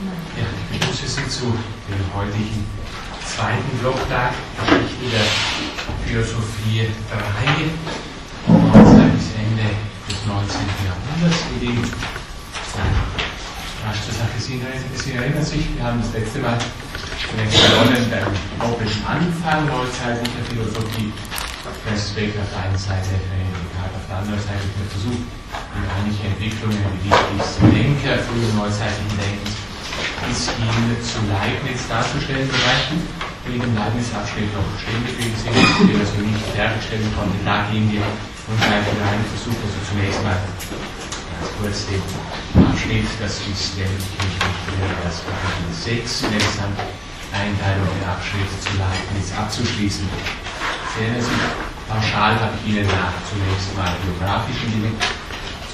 Ja, ich begrüße Sie zu dem heutigen zweiten Blocktag Geschichte der Philosophie der Reihe, Neuzeit bis Ende des 19. Jahrhunderts, in dem rasch zur Sache, Sie, erinnern sich, wir haben das letzte Mal begonnen beim groben Anfang neuzeitlicher Philosophie, Respekt auf der einen Seite, Descartes auf der anderen Seite, der Versuch, in einige Entwicklungen die wichtigsten Denker frühen neuzeitlichen Denkens bis hin zu Leibniz darzustellen. Ich im Leibniz-Abschnitt noch stehen geblieben sind, die wir also nicht konnten. Da gehen wir nun gleich rein, versuchen also zunächst mal ganz kurz den Abschnitt, das ist der das Kapitel 6, in der Einteilung der Abschnitt zu Leibniz abzuschließen. Sehen Sie, pauschal habe ich Ihnen nach zunächst mal biografischen Dinge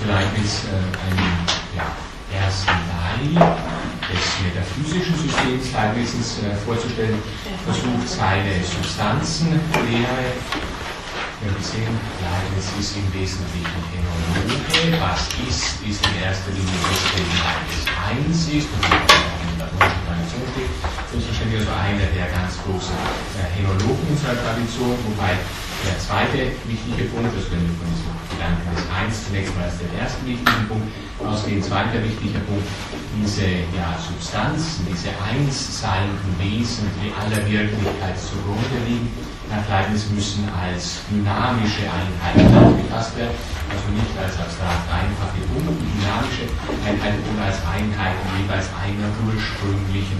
zu Leibniz äh, einen ja, ersten Teil des metaphysischen Systems Leibnizens äh, vorzustellen, versucht seine Substanzenlehre. Wir haben gesehen, Leibniz ist im Wesentlichen Phänomenologe. Was ist, ist in erster Linie das, wenn Leibniz eins ist und auch in der deutschen Tradition steht. Selbstverständlich also einer der ganz großen äh, Henologen unserer Tradition, wobei der zweite wichtige Punkt, das können wir von diesem Gedanken des Eins zunächst mal als den ersten wichtigen Punkt ausgehen. Zweiter wichtiger Punkt, diese ja, Substanzen, diese einsseienden Wesen, die aller Wirklichkeit zugrunde liegen, nach Leibniz müssen als dynamische Einheiten aufgefasst werden, also nicht als abstrakt einfache Punkte, dynamische Einheiten, sondern als Einheiten jeweils einer ursprünglichen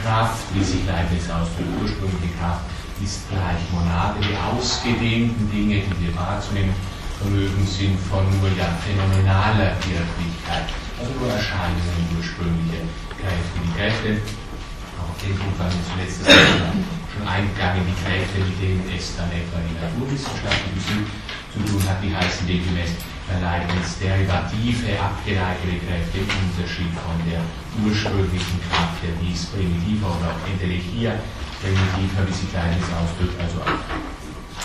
Kraft, wie sich Leibniz ausdrückt, ursprüngliche Kraft ist gleich Monade. Die ausgedehnten Dinge, die wir wahrzunehmen vermögen, sind von nur ja phänomenaler Wirklichkeit, also nur Erscheinungen, ursprüngliche Kräfte. Die Kräfte, auch den Punkt waren wir zuletzt schon eingegangen, die Kräfte, mit denen es dann etwa die Naturwissenschaft Physik zu tun hat, die heißen demgemäß Leibniz derivative, abgeleitete Kräfte im Unterschied von der ursprünglichen Kraft der Vis primitiva oder auch Entelegia, primitiver, wie sich Leibniz ausdrückt, also auch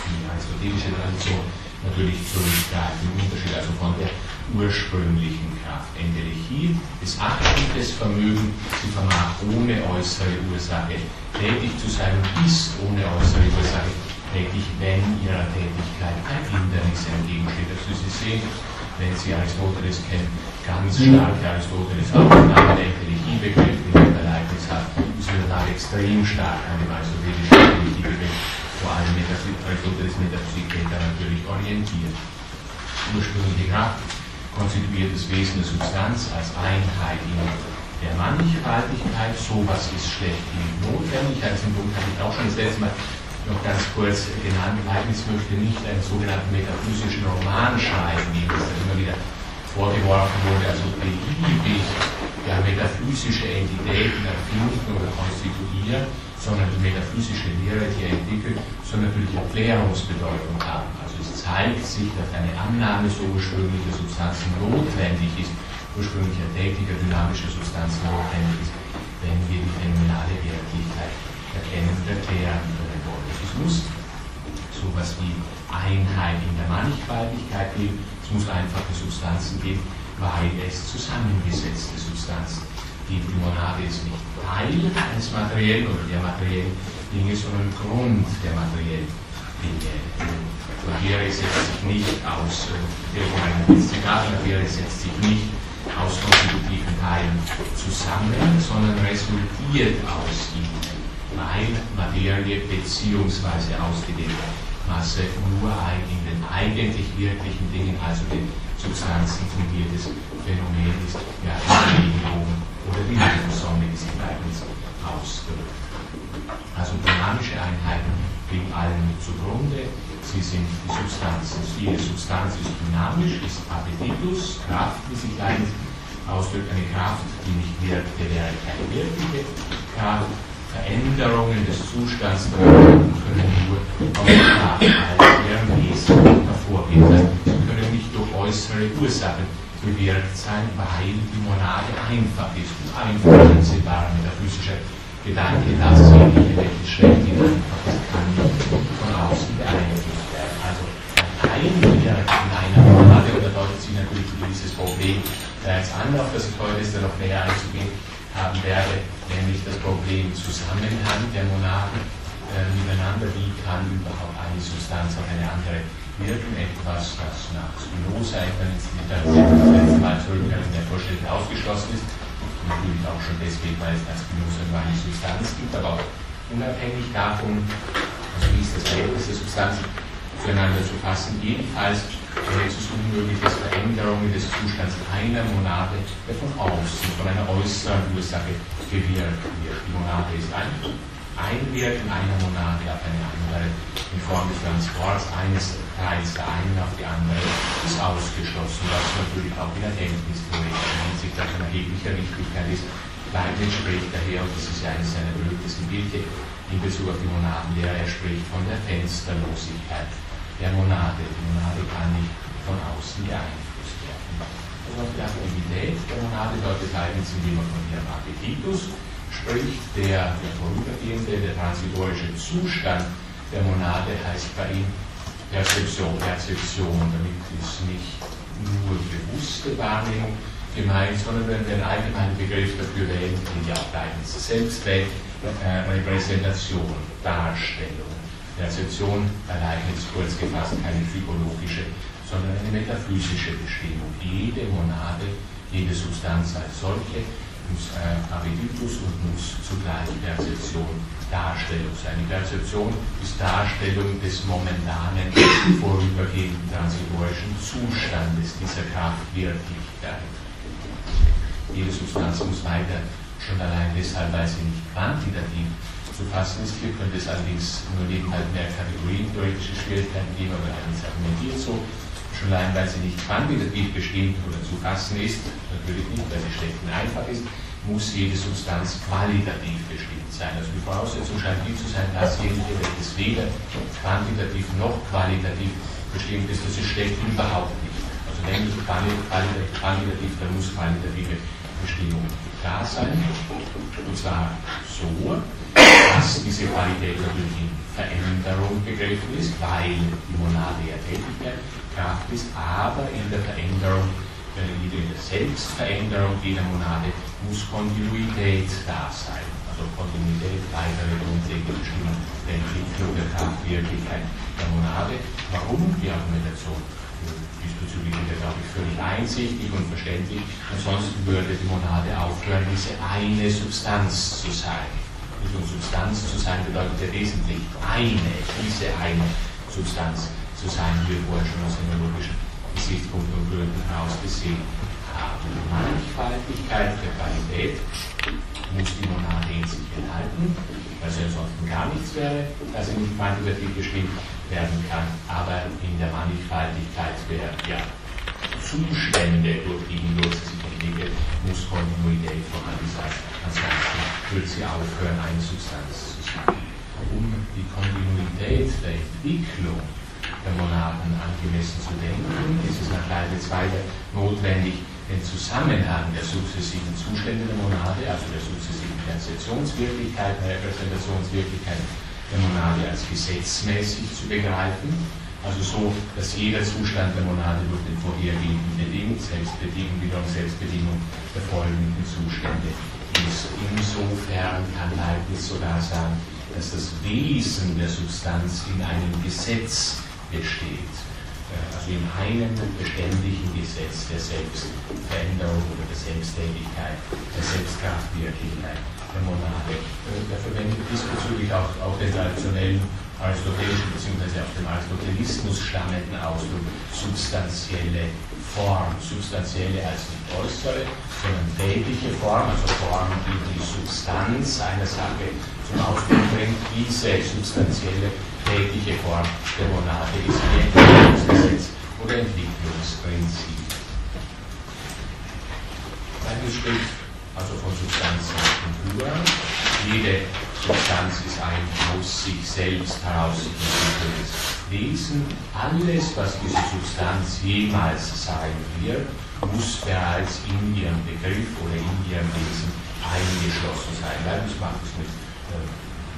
die aristotelische Tradition natürlich zurückgreifen. Im Unterschied also von der ursprünglichen Kraft. Endelechie ist aktives Vermögen, sie vermag ohne äußere Ursache tätig zu sein und ist ohne äußere Ursache tätig, wenn ihrer Tätigkeit ein Hindernis entgegensteht. Also Sie sehen, wenn Sie Aristoteles kennen, ganz stark Aristoteles auch den Namen Entelechie-Begriff, den er Leibniz hat, extrem stark an dem aristotelischen Politik, vor allem Aristoteles Metaphysik da natürlich orientiert. Ursprüngliche Kraft konstituiert das Wesen der Substanz als Einheit in der Mannigfaltigkeit. Sowas ist schlechthin notwendig. Diesen Punkt habe ich auch schon das letzte Mal noch ganz kurz genannt. Leibniz möchte nicht einen sogenannten metaphysischen Roman schreiben, wie das immer wieder vorgeworfen wurde, also beliebig ja, metaphysische Entitäten erfinden oder konstituieren, sondern die metaphysische Lehre, die er entwickelt, soll natürlich Erklärungsbedeutung haben. Also es zeigt sich, dass eine Annahme so ursprünglicher Substanzen notwendig ist, ursprünglicher tätiger dynamischer Substanzen notwendig ist, wenn wir die phänomenale Wirklichkeit erkennen und erklären wollen. Es muss sowas wie Einheit in der Mannigfaltigkeit geben, es muss einfache Substanzen geben, weil es zusammengesetzte Substanzen gibt. Die Monade ist nicht Teil eines materiellen oder der materiellen Dinge, sondern Grund der materiellen Dinge. Materie setzt sich nicht aus, der Materie setzt sich nicht aus konstitutiven Teilen zusammen, sondern resultiert aus ihnen, weil Materie beziehungsweise ausgedehnte Masse nur in den eigentlich wirklichen Dingen, also den Substanzen fundiertes Phänomen ist, ja, Bewegung oder wie die Sonne ist Leibniz ausdrückt. Also dynamische Einheiten liegen allen zugrunde. Sie sind die Substanzen. Jede Substanz ist dynamisch, ist Appetitus, Kraft, wie sich Leibniz ausdrückt, eine Kraft, die nicht wirkte, wäre keine wirkliche Kraft. Veränderungen des Zustands können nur aus deren Wesen hervorgehen. Sie können nicht durch äußere Ursachen bewirkt sein, weil die Monade einfach ist einfach einsehbar metaphysischer Gedanke, dass sie nicht schlecht einfach ist, kann nicht von außen beeinflusst werden. Also ein Teilwirken in einer Monade, und da deutet sich natürlich dieses Problem da jetzt an, auf das ich heute ist, da noch näher einzugehen, haben werde, nämlich das Problem Zusammenhang der Monaden äh, miteinander. Wie kann überhaupt eine Substanz auf eine andere wirken? Etwas, das nach Spinoza das letzte Mal in der Vorstellung ausgeschlossen ist. Natürlich auch schon deswegen, weil es nach Spinoza nur eine Substanz gibt, aber auch unabhängig davon, also wie ist das Verhältnis der Substanzen zueinander zu fassen, jedenfalls es ist unmöglich, dass Veränderungen des Zustands einer Monade, von außen, von einer äußeren Ursache gewirkt wird. Die Monade ist ein Einwirken einer Monade auf eine andere in Form des Transports eines Teils der einen auf die andere ist ausgeschlossen, was natürlich auch in der Erkenntnistheoretischer Hinsicht von erheblicher Wichtigkeit ist. Leibniz spricht daher, und das ist ja eines seiner berühmtesten Bilder in Bezug auf die Monadenlehre, er spricht von der Fensterlosigkeit der Monade. Die Monade kann nicht von außen beeinflusst werden. Also auf die Aktivität der Monade deutet Leibniz, indem er von ihrem Appetitus spricht, der, der vorübergehende, der transitorische Zustand der Monade heißt bei ihm Perzeption. Perzeption, damit ist nicht nur bewusste Wahrnehmung gemeint, sondern wenn wir einen allgemeinen Begriff dafür wählen, den ja auch Leibniz selbst äh, Repräsentation, Darstellung. Perzeption bei Leibniz kurz gefasst keine psychologische, sondern eine metaphysische Bestimmung. Jede Monade, jede Substanz als solche muss äh, Appetitus und muss zugleich Perzeption, Darstellung sein. Die Perzeption ist Darstellung des momentanen, vorübergehenden transitorischen Zustandes dieser Kraftwirklichkeit. Jede Substanz muss weiter, schon allein deshalb, weil sie nicht quantitativ zu fassen ist. Hier könnte es allerdings nur neben halt mehr kategorientheoretische Schwierigkeiten geben, aber Leibniz argumentiert so. Schon allein, weil sie nicht quantitativ bestimmt oder zu fassen ist, natürlich nicht, weil sie schlecht und einfach ist, muss jede Substanz qualitativ bestimmt sein. Also die Voraussetzung scheint die zu sein, dass jede, welches weder quantitativ noch qualitativ bestimmt ist, das ist schlecht überhaupt nicht. Also wenn nicht quantitativ, dann muss qualitative Bestimmung da sein. Und zwar so, dass diese Qualität natürlich in Veränderung begriffen ist, weil die Monade ja Tätigkeit, Kraft ist, aber in der Veränderung, äh, in der Selbstveränderung jeder Monade muss Kontinuität da sein. Also Kontinuität, weitere grundlegende Bestimmung der Entwicklung der Kraftwirklichkeit der Monade. Warum die Argumentation diesbezüglich ist ja, glaube ich, völlig einsichtig und verständlich. Ansonsten würde die Monade aufhören, diese eine Substanz zu sein. Nicht um Substanz zu sein bedeutet ja wesentlich eine, diese eine Substanz zu sein, wie wir vorher schon aus logischen Gesichtspunkten und Gründen heraus gesehen haben. Mannigfaltigkeit der Qualität muss die Monade in sich enthalten, weil sie ansonsten gar nichts wäre, sie nicht quantitativ bestimmt werden kann. Aber in der Mannigfaltigkeit der ja, Zustände, durch die hindurch sich entwickelt, muss Kontinuität vorhanden sein. Ansonsten wird sie aufhören, eine Substanz zu sein. Um die Kontinuität der Entwicklung der Monaden angemessen zu denken, ist es nach Leibniz weiter notwendig, den Zusammenhang der sukzessiven Zustände der Monade, also der sukzessiven Perzeptionswirklichkeit, der Repräsentationswirklichkeit der Monade als gesetzmäßig zu begreifen also so, dass jeder Zustand der Monade durch den vorhergehenden bedingt, Selbstbedingung, wiederum Selbstbedingung der folgenden Zustände. Insofern kann Leibniz sogar sagen, dass das Wesen der Substanz in einem Gesetz besteht. Äh, also in einem beständigen Gesetz der Selbstveränderung oder der Selbsttätigkeit, der Selbstkraftwirklichkeit der Monade. Äh, er verwendet diesbezüglich auch, auch den traditionellen aristotelischen bzw. aus dem Aristotelismus stammenden Ausdruck substanzielle Form. Substanzielle als nicht äußere, sondern tägliche Form, also Form, die die Substanz einer Sache zum Ausdruck bringt. Diese substanzielle tägliche Form der Monade ist wie Entwicklungsgesetz oder Entwicklungsprinzip. Schritt also von Substanz und Natur. Jede Substanz ist ein aus sich selbst heraus entwickeltes Wesen. Alles, was diese Substanz jemals sein wird, muss bereits in ihrem Begriff oder in ihrem Wesen eingeschlossen sein. Leibniz macht es mit äh,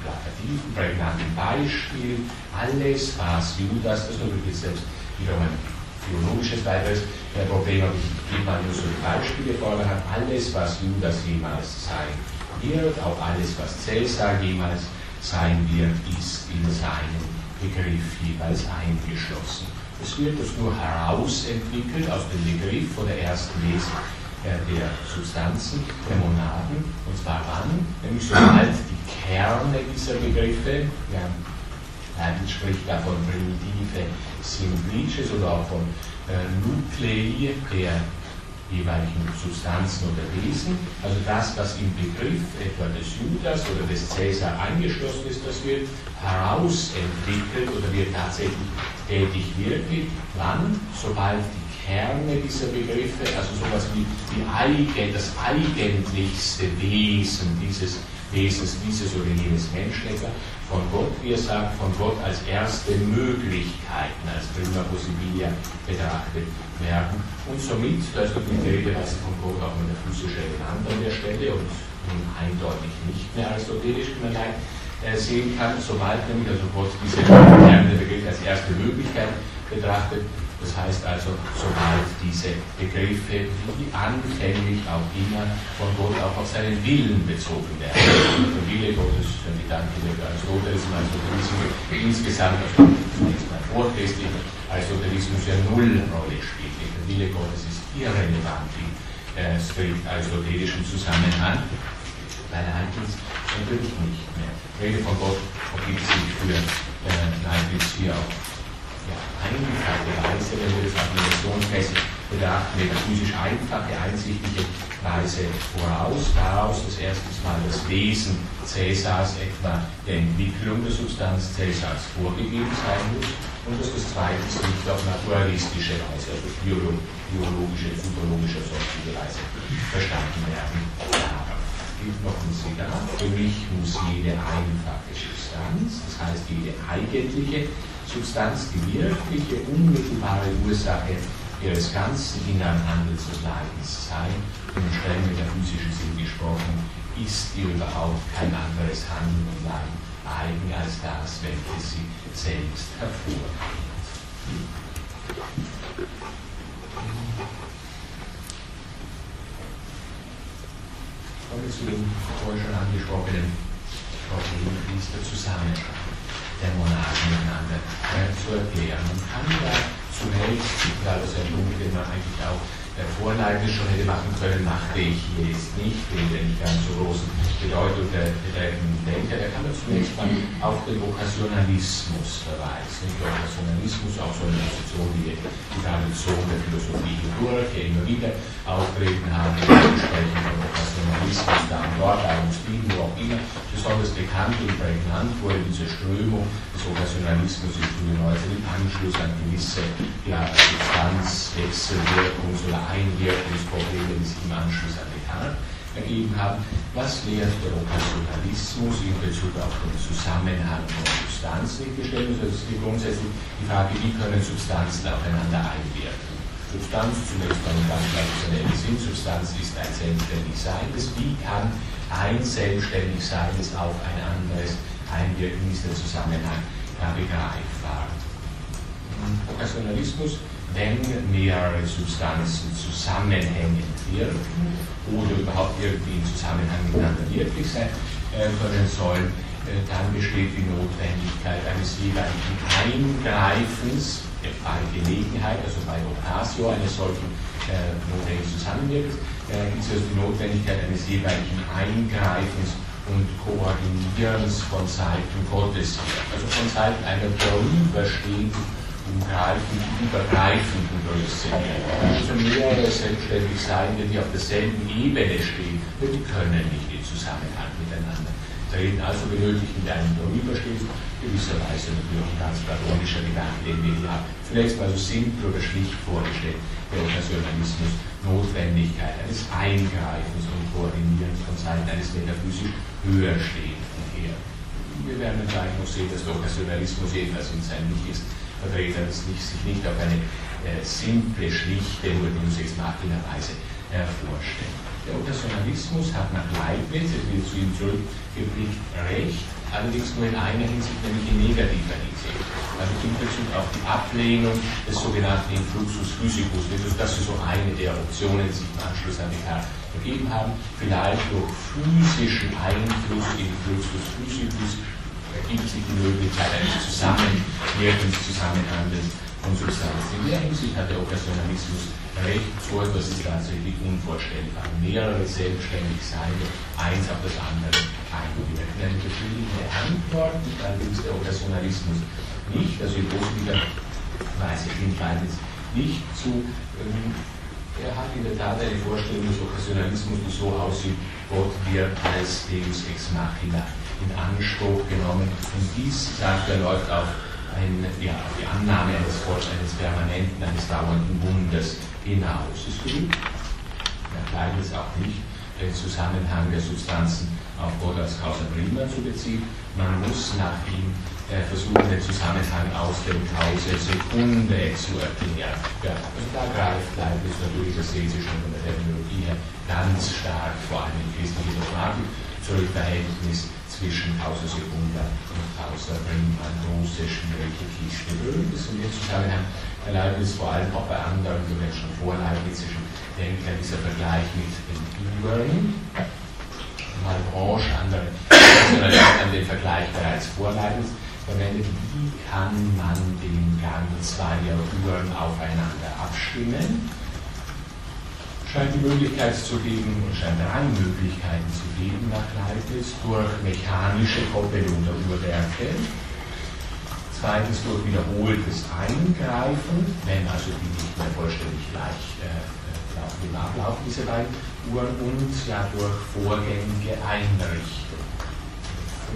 plakativen, prägnanten Beispielen. Alles, was Judas, das ist jetzt selbst wiederum ein theologisches weiteres Problem, aber ich gebe mal nur so Beispiele vorher. Alles, was Judas jemals sein wird, auch alles, was Cäsar jemals sein wird, ist in seinem Begriff jeweils eingeschlossen. Es wird das nur herausentwickelt aus dem Begriff von der ersten Lesung äh, der Substanzen der Monaden. Und zwar wann? Nämlich sobald die Kerne dieser Begriffe, ja, Leibniz spricht da von primitive Simplices oder auch von äh, Nuklei der jeweiligen Substanzen oder Wesen. Also das, was im Begriff etwa des Judas oder des Cäsar angeschlossen ist, das wird herausentwickelt oder wird tatsächlich tätig wirklich. Wann? Sobald die Kerne dieser Begriffe, also sowas wie die Eigen, das eigentlichste Wesen dieses Wesens, dieses oder jenes Menschlecker, von Gott, wie er sagt, von Gott als erste Möglichkeiten, als prima possibilia betrachtet werden. Und somit, da ist natürlich die Rede von Gott auch mit der physischen genannt an der Stelle und nun eindeutig nicht mehr aristotelisch, wie man äh, sehen kann, sobald nämlich also Gott diese Begriff als erste Möglichkeit betrachtet, das heißt also, sobald diese Begriffe, wie anfänglich auch immer, von Gott auch auf seinen Willen bezogen werden. Der Wille Gottes, die Gedanke der Aristoteles, Aristotelismus insgesamt, also zunächst mal vorchristlich, Aristotelismus ja null Rolle spielt. Der Wille Gottes ist irrelevant im äh, strikt aristotelischen Zusammenhang, weil er eigentlich natürlich nicht mehr. Rede von Gott ergibt sich für äh, Leibniz hier auch wenn wir das argumentationsmäßig betrachten, metaphysisch einfache, einsichtliche Weise voraus. Daraus das erste Mal das Wesen Cäsars etwa der Entwicklung der Substanz Cäsars vorgegeben sein muss und dass das zweite nicht auf naturalistische Weise, also biologische, physiologische, sonstige Weise verstanden werden darf. Gibt noch ein Zitat. Für mich muss jede einfache Substanz, das heißt jede eigentliche Substanz die wirkliche, unmittelbare Ursache ihres ganzen inneren Handels und Leidens sein. Und streng physischen Sinn gesprochen, ist ihr überhaupt kein anderes Handeln und Leiden eigen als das, welches sie selbst hervorbringt. Kommen wir zu dem vorher schon angesprochenen Problem, der Zusammenhang der Monarchen miteinander äh, zu erklären. Man kann ja zunächst, ja, das ist den man eigentlich auch der Vorlage schon hätte machen können, machte ich hier jetzt nicht, wegen der nicht ganz so großen Bedeutung der betreffenden Denker. Da kann man zunächst mal auf den Okkasionalismus verweisen. Der Okkasionalismus, auch so eine Position wie die Tradition der Philosophie Hindurch, die immer wieder auftreten haben, die sprechen von Okkasionalismus, da und dort, Augustin, wo auch immer, besonders bekannt und prägnant wurde diese Strömung des Okkasionalismus in frühen Neuzeit im Anschluss an gewisse ja, oder Einwirkungsprobleme, die sich im Anschluss an Descartes ergeben haben. Was lehrt der Okkasionalismus in Bezug auf den Zusammenhang von Substanzen gestellt? Also das ist grundsätzlich die Frage, wie können Substanzen aufeinander einwirken? Substanz zunächst mal ein ganz traditionelle Sinnsubstanz ist ein selbstständig Seiendes. Wie kann ein selbstständig Seiendes auf ein anderes einwirken? Ist der Zusammenhang da begreifbar? Okkasionalismus wenn mehrere Substanzen zusammenhängend wirken oder überhaupt irgendwie in Zusammenhang miteinander wirklich sein äh, können sollen, äh, dann besteht die Notwendigkeit eines jeweiligen Eingreifens bei Gelegenheit, also bei Ocasio eines solchen äh, notwendigen Zusammenwirkens, äh, ist also die Notwendigkeit eines jeweiligen Eingreifens und Koordinierens von Seiten Gottes, also von Seiten einer vorüberstehenden umgreifend, übergreifenden Größe. Also mehrere selbstständig Seiende, die auf derselben Ebene stehen, die können nicht in Zusammenhang miteinander treten. Also benötigen einen darüberstehenden, gewisserweise natürlich ein ganz platonischer Gedanke, den wir hier haben. Zunächst mal so simpel oder schlicht vorgestellt, der Okkasionalismus, Notwendigkeit eines Eingreifens und Koordinierens von Seiten eines metaphysisch höher stehenden her. Wir werden dann gleich noch sehen, dass der Okkasionalismus jedenfalls in seinem Nicht ist Vertreter sich nicht auf eine äh, simple, schlichte, nur die Museumsmacherin Weise äh, vorstellen. Der Okkasionalismus hat nach Leibniz, es wird zu ihm zurückgeblickt, recht, allerdings nur in einer Hinsicht, nämlich in negativer Hinsicht. Also in Bezug auf die Ablehnung des sogenannten Influxus physicus. Das ist so eine der Optionen, die sich im Anschluss an die Karte ergeben haben. Vielleicht durch physischen Einfluss in Fluxus physicus ergibt sich die Möglichkeit eines Zusammenwirkens, Zusammenhandelns von Substanzen. In der Hinsicht hat der Okkasionalismus recht, so etwas ist tatsächlich unvorstellbar. Mehrere selbstständig sein, eins auf das andere einwirken. Eine befriedigende Antwort gibt allerdings der Okkasionalismus nicht, also in Weise jedenfalls nicht zu. Ähm, er hat in der Tat eine Vorstellung des Okkasionalismus, die so aussieht, Gott wird als Deus ex machina in Anspruch genommen. Und dies, sagt er, läuft auf, ein, ja, die Annahme eines, eines permanenten, eines dauernden Wunders hinaus. Es genügt, er kleidet es auch nicht, den Zusammenhang der Substanzen auf als Causa Prima zu beziehen. Man muss nach ihm äh, versuchen, den Zusammenhang aus dem Causa Sekunde zu erklären. Ja, also da greift Leibniz natürlich, das sehen Sie schon von der Terminologie her, ganz stark, vor allem in christlicher Dogmatik, zurück Verhältnis zwischen Causa Secunda und Causa Prima, schwierige Kiste. Berühmt ist in dem Zusammenhang bei Leibniz vor allem auch bei anderen, die wir schon vor Leibnizischen Denkern, dieser Vergleich mit den Übern, Malbranche, andere an den Vergleich bereits vor Leibniz verwendet. Wie kann man den Gang zweier Uhren aufeinander abstimmen? Scheint die Möglichkeit zu geben, scheint drei Möglichkeiten zu geben nach Leibniz, durch mechanische Koppelung der Uhrwerke, zweitens durch wiederholtes Eingreifen, wenn also die nicht mehr vollständig gleich äh, im Ablauf, diese beiden Uhren, und ja durch vorgängige Einrichtung.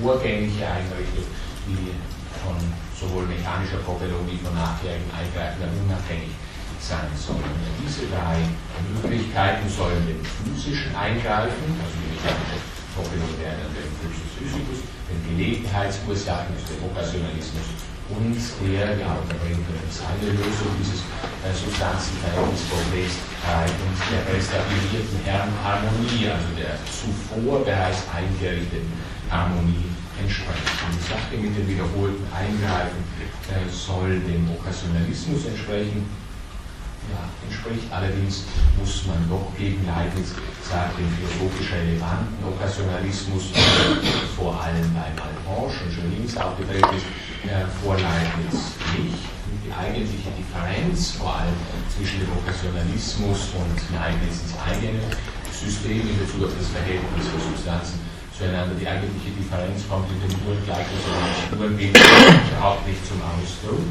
Vorgängige Einrichtung, die von sowohl mechanischer Koppelung wie von nachherigen Eingreifen unabhängig sein sollen. Diese drei Möglichkeiten sollen den physischen Eingreifen, also die mechanische Koppelung werden den Physis physicus, den Gelegenheitsursachen, den Okkasionalismus und der, ja, da bringt seine Lösung dieses äh, Substanzenverhältnisproblems äh, und der restaurierten Harmonie, also der zuvor bereits eingerichteten Harmonie entsprechen. Die Sache mit dem wiederholten Eingreifen äh, soll dem Okkasionalismus entsprechen entspricht. Allerdings muss man doch gegen Leibniz sagen, den philosophisch relevanten Okkasionalismus, vor allem bei Malebranche und links aufgedreht ist, äh, vor Leibniz nicht. Die eigentliche Differenz vor allem zwischen dem Okkasionalismus und Leibnizs eigenem System in Bezug auf das Verhältnis der Substanzen zueinander. Die eigentliche Differenz kommt in den Urengleichnis oder Urenbild überhaupt nicht zum Ausdruck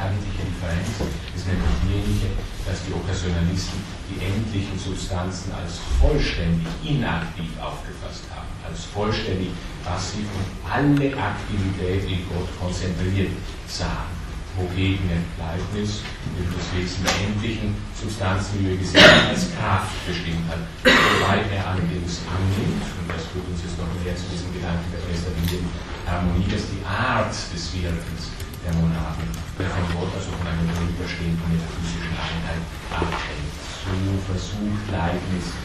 eigentliche Differenz ist nämlich diejenige, dass die Okkasionalisten die endlichen Substanzen als vollständig inaktiv aufgefasst haben, als vollständig passiv und alle Aktivität in Gott konzentriert sahen. Wogegen Leibniz das Wesen der endlichen Substanzen, wie wir gesehen haben, als Kraft bestimmt hat. Wobei er allerdings annimmt, und das führt uns jetzt noch mehr zu diesem Gedanken der restaurierenden Harmonie, dass die Art des Wirkens der Monaden, der von Gott, also von einer drüberstehenden metaphysischen Einheit abhängt. So versucht Leibniz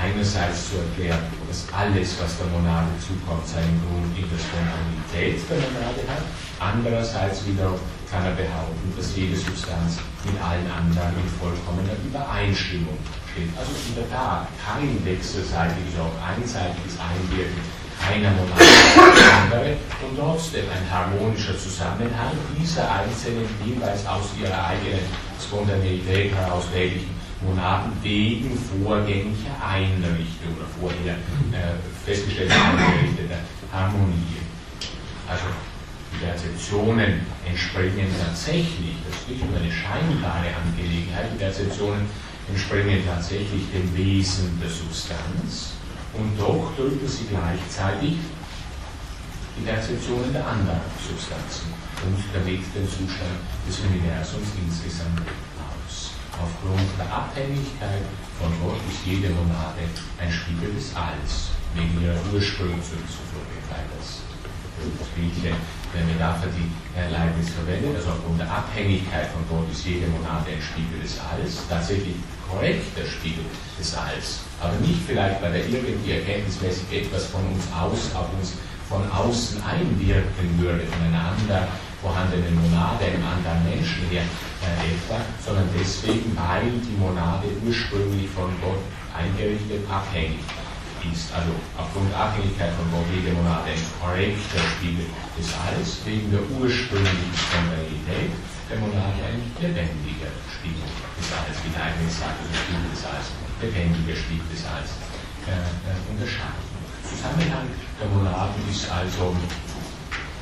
einerseits zu erklären, dass alles, was der Monade zukommt, seinen Grund in der Spontanität der Monade hat. Andererseits wiederum kann er behaupten, dass jede Substanz mit allen anderen in vollkommener Übereinstimmung steht. Also in der Tat kein wechselseitiges, auch einseitiges Einwirken einer andere und trotzdem ein harmonischer Zusammenhang dieser einzelnen jeweils aus ihrer eigenen Spontaneität heraus tätigen Monaden wegen vorgänglicher Einrichtung oder vorher äh, festgestellter eingerichteter Harmonie. Also die Perzeptionen entspringen tatsächlich, das ist nicht nur eine scheinbare Angelegenheit, die Perzeptionen entspringen tatsächlich dem Wesen der Substanz und doch drücken sie gleichzeitig die Perzeptionen der anderen Substanzen und damit den Zustand des Universums insgesamt aus. Aufgrund der Abhängigkeit von Gott ist jede Monade ein Spiegel des Alls, wegen ihrer Ursprünge zurückzuführen, weil das bildliche Metapher, die Leibniz verwendet, also aufgrund der Abhängigkeit von Gott ist jede Monade ein Spiegel des Alls, tatsächlich korrekt der Spiegel des Alls, aber nicht vielleicht, weil er irgendwie erkenntnismäßig etwas von uns aus, auf uns von außen einwirken würde, von einer anderen vorhandenen Monade, einem anderen Menschen her äh, etwa, sondern deswegen, weil die Monade ursprünglich von Gott eingerichtet abhängig ist, also aufgrund der Abhängigkeit von Monade ein korrekter Spiegel des Alls, wegen der ursprünglichen Spontanität der Monade ein lebendiger Spiegel des Alls, wie der eigentlich sagt, also Spiegel des Alls, lebendiger Spiegel des Alls äh, äh, unterscheiden. Zusammenhang der Monaden ist also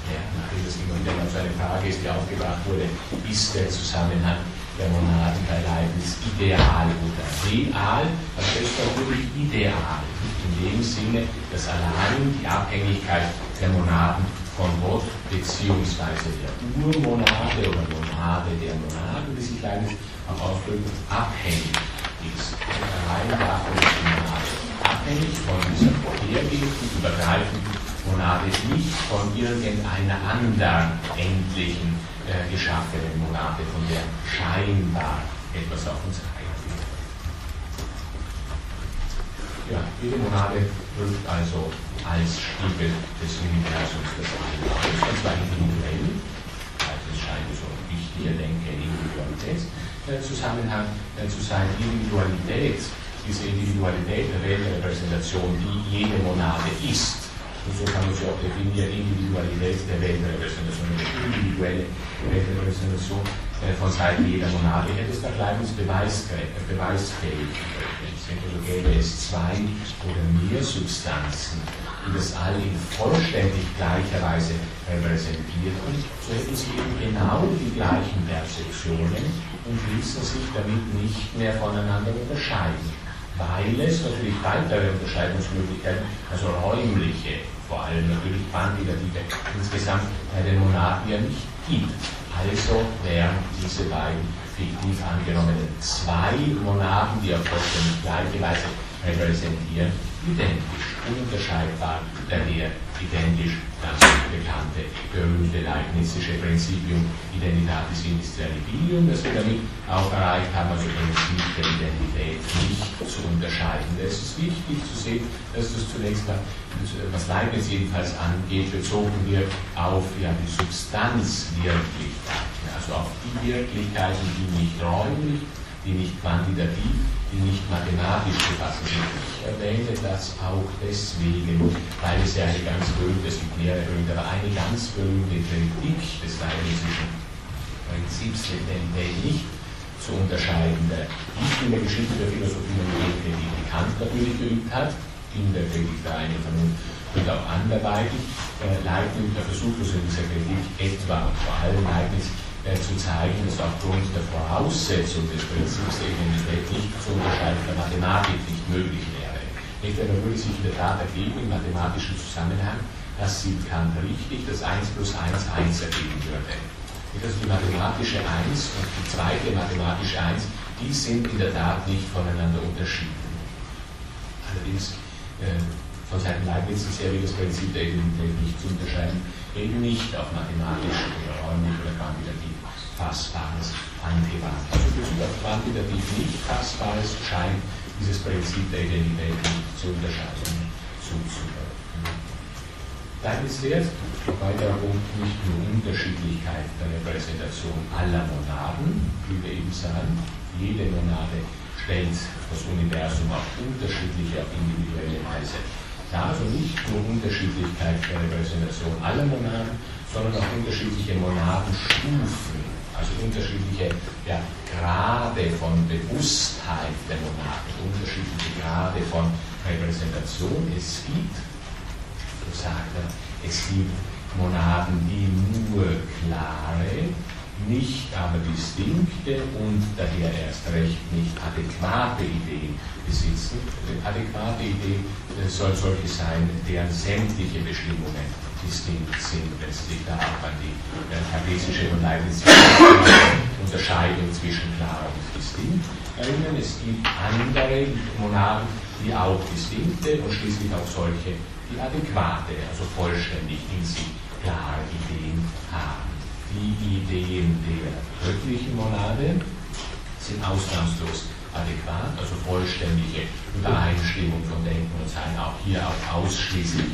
ja, nachdem das immer wieder mal so eine Frage ist, die aufgebracht wurde, ist der Zusammenhang der Monaden bei Leibniz ideal oder real? Also das ist natürlich ideal in dem Sinne, dass allein die Abhängigkeit der Monaden von Gott beziehungsweise der Urmonade oder Monade der Monaden, sich Leibniz auch ausdrückt, abhängig ist. Allein davon ist die Monade abhängig von dieser vorhergehenden, übergreifenden Monade, nicht von irgendeiner anderen endlichen äh, geschaffenen Monade, von der scheinbar etwas auf uns Ja, jede Monade drückt also als Spiegel des Universums das All aus, und zwar individuell, also es scheint so wichtiger Denke Individualitätszusammenhang äh, zu sein. Individualität, diese Individualität der Weltrepräsentation, die jede Monade ist, und so kann man sie auch definieren, Individualität der Weltrepräsentation, eine individuelle Weltrepräsentation. äh, von Seiten jeder Monade, hätte es da kleines beweisfähig sind. Also gäbe es zwei oder mehr Substanzen, die das All in vollständig gleicher Weise repräsentierten, so hätten sie eben genau die gleichen Perzeptionen und ließen sich damit nicht mehr voneinander unterscheiden, weil es natürlich weitere Unterscheidungsmöglichkeiten, also räumliche, vor allem natürlich quantitative, insgesamt bei den Monaten ja nicht gibt. Also wären diese beiden fiktiv angenommenen zwei Monaden, die auf vollständig gleiche Weise repräsentieren, identisch, ununterscheidbar, daher identisch das bekannte, berühmte Leibnizische Prinzipium Identitatis Indistrialibilium, das wir damit auch erreicht haben, also Prinzip der Identität nicht zu unterscheiden. Es ist wichtig zu sehen, dass das zunächst mal, was Leibniz jedenfalls angeht, bezogen wird auf ja, die Substanzwirklichkeit also auf die Wirklichkeiten, die nicht räumlich, die nicht quantitativ, die nicht mathematisch zu fassen sind. Ich erwähne das auch deswegen, weil es ja eine ganz berühmte, es gibt mehrere berühmte, aber eine ganz berühmte Kritik des leibnizischen Prinzips der nicht zu unterscheidende, nicht in der Geschichte der Philosophie und Ethik, die Kant natürlich geübt hat, in der Kritik der einen Vernunft und auch anderweitig. Äh, Leibniz, der Versuch in dieser Kritik etwa und vor allem Leibniz zu zeigen, dass aufgrund der Voraussetzung des Prinzips der Identität nicht zu unterscheiden der Mathematik nicht möglich wäre. Nicht, er würde sich in der Tat ergeben im mathematischen Zusammenhang, das sieht Kant richtig, dass 1 plus 1 1 ergeben würde. Also die mathematische 1 und die zweite mathematische 1, die sind in der Tat nicht voneinander unterschieden. Allerdings äh, von Seiten Leibniz ist ja das Prinzip der Identität nicht zu unterscheiden, eben nicht auf mathematisch oder räumlich oder quantitativ. Fassbares auf quantitativ nicht fassbares scheint dieses Prinzip der Identität nicht zu unterscheiden, zuzuordnen. Leibniz lehrt, weiterer Punkt, nicht nur Unterschiedlichkeit der Repräsentation aller Monaden, wie wir eben sagen, jede Monade stellt das Universum auf unterschiedliche, auf individuelle Weise ja, also nicht nur Unterschiedlichkeit der Repräsentation aller Monaden, sondern auch unterschiedliche Monadenstufen, also unterschiedliche ja, Grade von Bewusstheit der Monaden, unterschiedliche Grade von Repräsentation. Es gibt, so sagt er, es gibt Monaden, die nur klare, nicht aber distinkte und daher erst recht nicht adäquate Ideen besitzen. Eine adäquate Idee äh, soll solche sein, deren sämtliche Bestimmungen distinkt sind, sich da auch an die äh, kartesische und leibnizische Unterscheidung zwischen klar und distinkt erinnern. Es gibt andere Monaden, die auch distinkte und schließlich auch solche, die adäquate, also vollständig in sich klare Ideen haben. Die Ideen der göttlichen Monade sind ausnahmslos adäquat, also vollständige Übereinstimmung von Denken und Sein, auch hier auch ausschließlich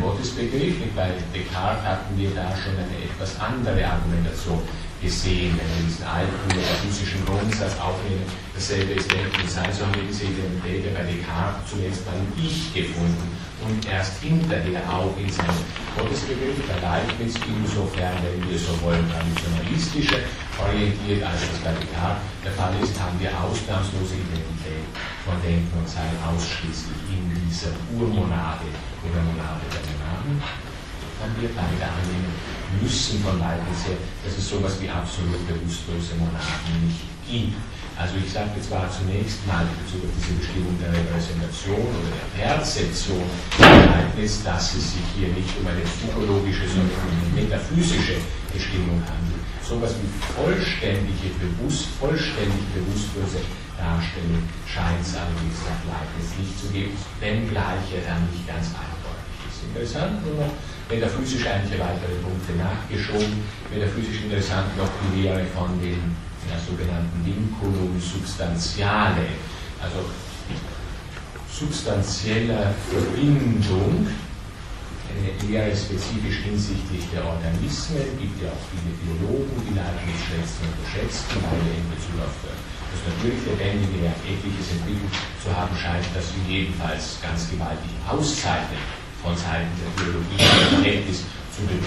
Gottesbegriff. Bei Descartes hatten wir da schon eine etwas andere Argumentation gesehen, wenn wir diesen alten metaphysischen Grundsatz aufnehmen, dasselbe ist Denken Sein, so haben wir diese Identität bei Descartes zunächst mal im Ich gefunden und erst hinterher auch in seinem Gottesbegriff der Leibniz, insofern, wenn wir so wollen, traditionalistische orientiert, als das bei Descartes der Fall ist, haben wir ausnahmslose Identität von Denken und Sein ausschließlich in dieser Urmonade oder Monade der Monaden. Dann wir beide annehmen müssen von Leibniz her, dass es sowas wie absolut bewusstlose Monaden nicht gibt. Also ich sagte zwar zunächst mal in Bezug auf diese Bestimmung der Repräsentation oder der Perzeption Leibniz, dass es sich hier nicht um eine psychologische, sondern um eine metaphysische Bestimmung handelt. So etwas wie vollständige, bewusst, vollständig bewusstlose Darstellung scheint es allerdings nach Leibniz nicht zu geben, wenngleich er dann nicht ganz eindeutig ist. Interessant nur noch metaphysisch einige weitere Punkte nachgeschoben. Metaphysisch interessant noch die Lehre von den der sogenannten Vinculum substantiale, also substanzieller Verbindung, eine Lehre spezifisch hinsichtlich der Organismen, gibt ja auch viele Biologen, die Leibniz schätzen und unterschätzen, weil in Bezug auf das natürlich Lebendige ja etliches entwickelt zu haben scheint, das sie jedenfalls ganz gewaltig auszeichnet von Seiten der Biologie im Verhältnis zu den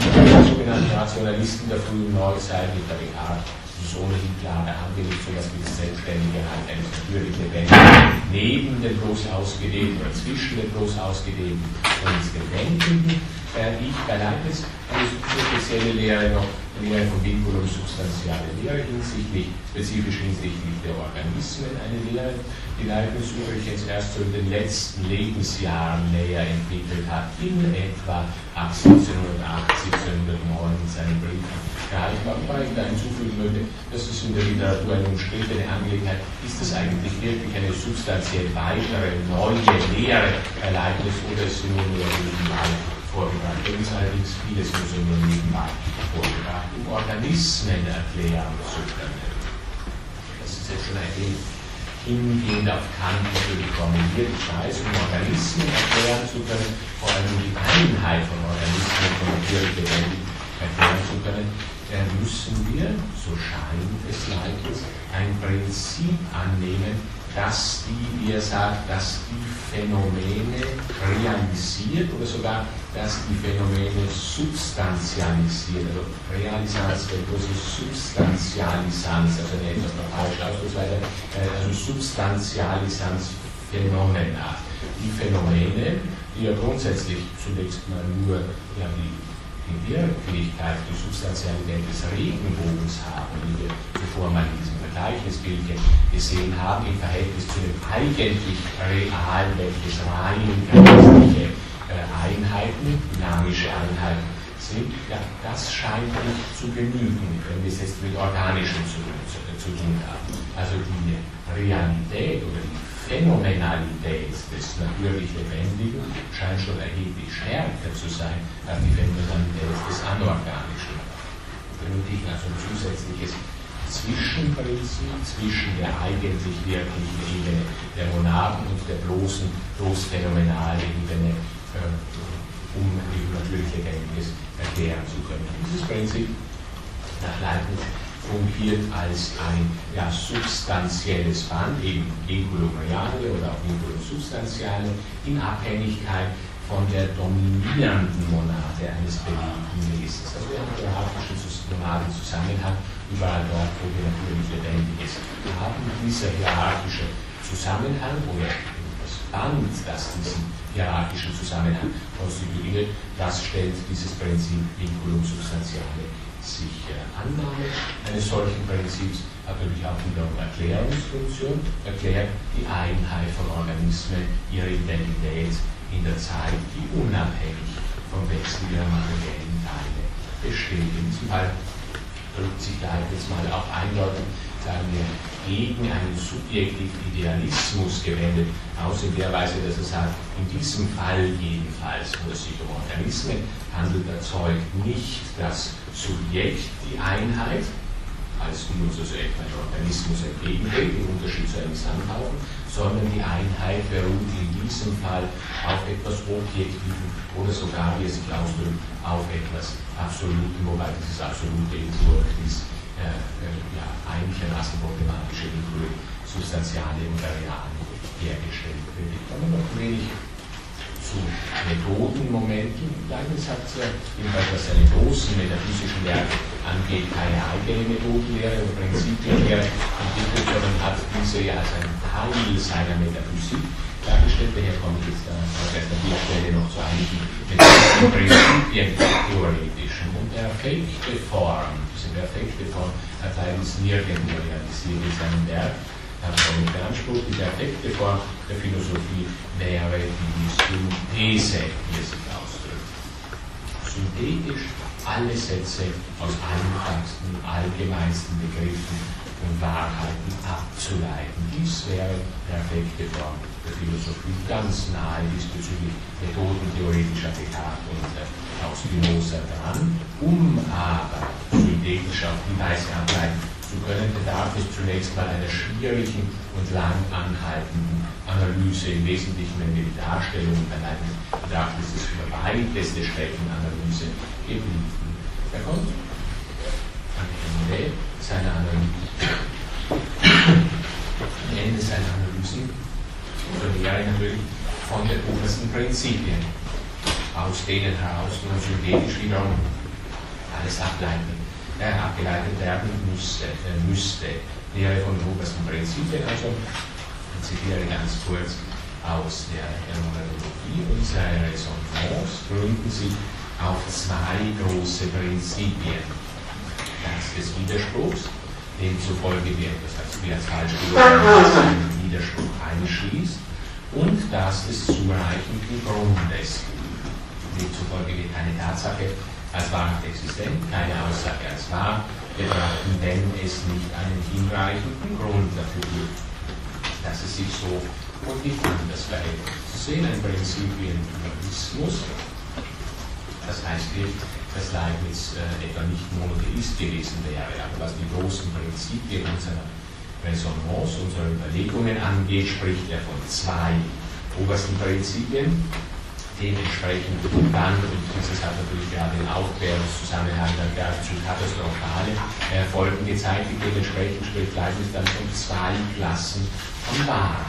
sogenannten Rationalisten der frühen Neuzeit mit der Descartes ist ohnehin klar, da haben wir nicht so etwas wie das selbstständige Halt eines natürlich Lebendigen neben dem bloß ausgedehnten oder zwischen dem bloß ausgedehnten und dem Denkenden. Äh, ich bei Leibniz eine spezielle Lehre noch, Lehre von Vinculum substantiale Lehre hinsichtlich, spezifisch hinsichtlich der Organismen eine Lehre, die Leibniz übrigens erst so in den letzten Lebensjahren näher entwickelt hat, in etwa ab 1708, 1709 in seinen Briefen erreichbar. Wobei ich da hinzufügen möchte, das ist in der Literatur eine umstrittene Angelegenheit. Ist das eigentlich wirklich eine substanziell weitere, neue Lehre Ereignis oder ist sie nur nur nebenbei vorgebracht? Dem ist allerdings vieles nur so nur nebenbei um Organismen erklären zu können. Das ist jetzt schon ein wenig hingehend auf Kant natürlich formuliert. Ich weiß, um Organismen erklären zu können, vor allem die Einheit von Organismen von natürlich lebendig erklären zu können, müssen wir, so scheint es leidlich, ein Prinzip annehmen, dass die, wie er sagt, dass die Phänomene realisiert oder sogar, dass die Phänomene substantialisiert, also Realisans versus Substantialisans, also eine etwas falsche Ausdrucksweise, äh, also Substantialisans Phänomena. Die Phänomene, die ja grundsätzlich zunächst mal nur ja, die die Wirklichkeit, die Substantialität des Regenbogens haben, wie wir zuvor mal in diesem Vergleichnisbildchen gesehen haben, im Verhältnis zu dem eigentlich realen, welches rein geistliche Einheiten, dynamische Einheiten sind, ja, das scheint nicht zu genügen, wenn wir es jetzt mit organischen zu, zu, zu tun haben. Also die Realität oder die Phänomenalität des natürlich Lebendigen scheint schon erheblich stärker zu sein als die Phänomenalität des Anorganischen. Benötigen also ein zusätzliches Zwischenprinzip zwischen der eigentlich wirklichen Ebene der Monaden und der bloßen, bloß phänomenalen Ebene, äh, um eben natürlich Lebendiges erklären zu können. Dieses Prinzip nach Leibniz fungiert als ein ja, substanzielles Band, eben Vinculum reale oder auch Vinculum substantiale, in Abhängigkeit von der dominierenden Monade eines beliebigen Wesens. Also wir haben einen hierarchischen Monadenzusammenhang überall dort, wo wir natürlich Lebendiges haben. Dieser hierarchische Zusammenhang oder Band, das diesen hierarchischen Zusammenhang konstituiert, das stellt dieses Prinzip Vinculum substantiale sich äh, Annahme eines solchen Prinzips hat natürlich auch wiederum Erklärungsfunktion, erklärt die Einheit von Organismen, ihre Identität in der Zeit, die unabhängig vom Wechsel ihrer materiellen Teile besteht. In diesem Fall drückt sich Leibniz mal auch eindeutig, gegen einen subjektiven Idealismus gewendet, aus in der Weise, dass er sagt, in diesem Fall jedenfalls, es sich um Organismen handelt, erzeugt nicht das Subjekt die Einheit, als uns also etwa ein Organismus entgegenhält, im Unterschied zu einem Sandhaufen, sondern die Einheit beruht in diesem Fall auf etwas Objektiven oder sogar, wie es sich ausdrückt, auf etwas Absoluten, wobei dieses Absolute in ist. äh, äh, ja, einigermaßen problematische Figur substanziale und reale hergestellt wird. Komme noch wenig zu Methodenmomenten. Leibniz hat äh, jedenfalls was seine großen metaphysischen Werke angeht, keine eigene Methodenlehre oder Prinzipienlehre entwickelt, sondern hat diese ja als ein Teil seiner Metaphysik dargestellt. Daher komme ich jetzt an dieser Stelle noch zu einigen Prinzipien theoretischen. Und der perfekte Form, Form hat Leibniz nirgendwo realisiert in seinem Werk hat schon beansprucht, die perfekte Form der Philosophie wäre die Synthese, wie es sich ausdrückt. Synthetisch alle Sätze aus einfachsten, allgemeinsten Begriffen und Wahrheiten abzuleiten. Dies wäre perfekte Form der Philosophie, ganz nahe diesbezüglich methodentheoretischer Descartes und äh, auch Spinoza dran, um aber die Weise ableiten zu können, bedarf es zunächst mal einer schwierigen und lang anhaltenden Analyse. Im Wesentlichen, wenn wir die Darstellung behalten, bedarf es für weiteste Streckenanalyse geblieben. Er kommt am Ende seiner Analyse, am Ende seiner Analysen, näher natürlich von den obersten Prinzipien, aus denen heraus man synthetisch wiederum alles ableiten äh, abgeleitet werden müsste, äh, müsste. Lehre von den obersten Prinzipien, also ich zitiere ganz kurz aus der Phänomenologie, unsere Ressentiments gründen sich auf zwei große Prinzipien. Das des Widerspruchs, demzufolge wir, das heißt, wir als einen Widerspruch einschließt, und das des zureichenden Grundes, demzufolge wir keine Tatsache als wahrhaft existent, keine Aussage als wahr. Betrachten, wenn es nicht einen hinreichenden Grund dafür gibt, dass es sich so und nicht anders verhält. Sie sehen ein Prinzip wie ein Dualismus, das heißt nicht, dass Leibniz äh, etwa nicht Monotheist gewesen wäre, aber was die großen Prinzipien unserer Resonance, unserer Überlegungen angeht, spricht er von zwei obersten Prinzipien, dementsprechend dann, und dieses hat natürlich gerade den Aufklärungszusammenhang dann geradezu katastrophale äh, Folgen gezeigt, dementsprechend spricht Leibniz dann von zwei Klassen von Wahrheit.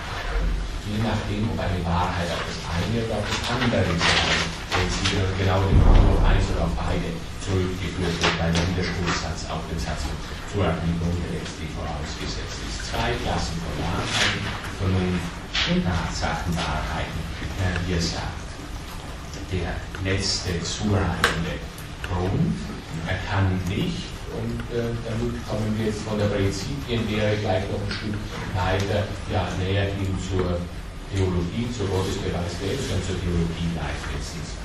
Je nachdem, ob eine Wahrheit auf das eine oder auf das andere sei, wenn sie genau den Punkt auf eins oder auf beide zurückgeführt wird, weil der Widerspruchssatz auf den Satz von Zuordnung letztlich vorausgesetzt ist. Zwei Klassen von Wahrheiten, Vernunft und Tatsachenwahrheiten, äh, wie er sagt der letzte zureichende Grund. Er kann nicht, und äh, damit kommen wir jetzt von der Prinzipienlehre gleich noch ein Stück weiter, ja, näher hin zur Theologie, zur Gottesbeweislehre, sondern zur Theologie Leibnitzens.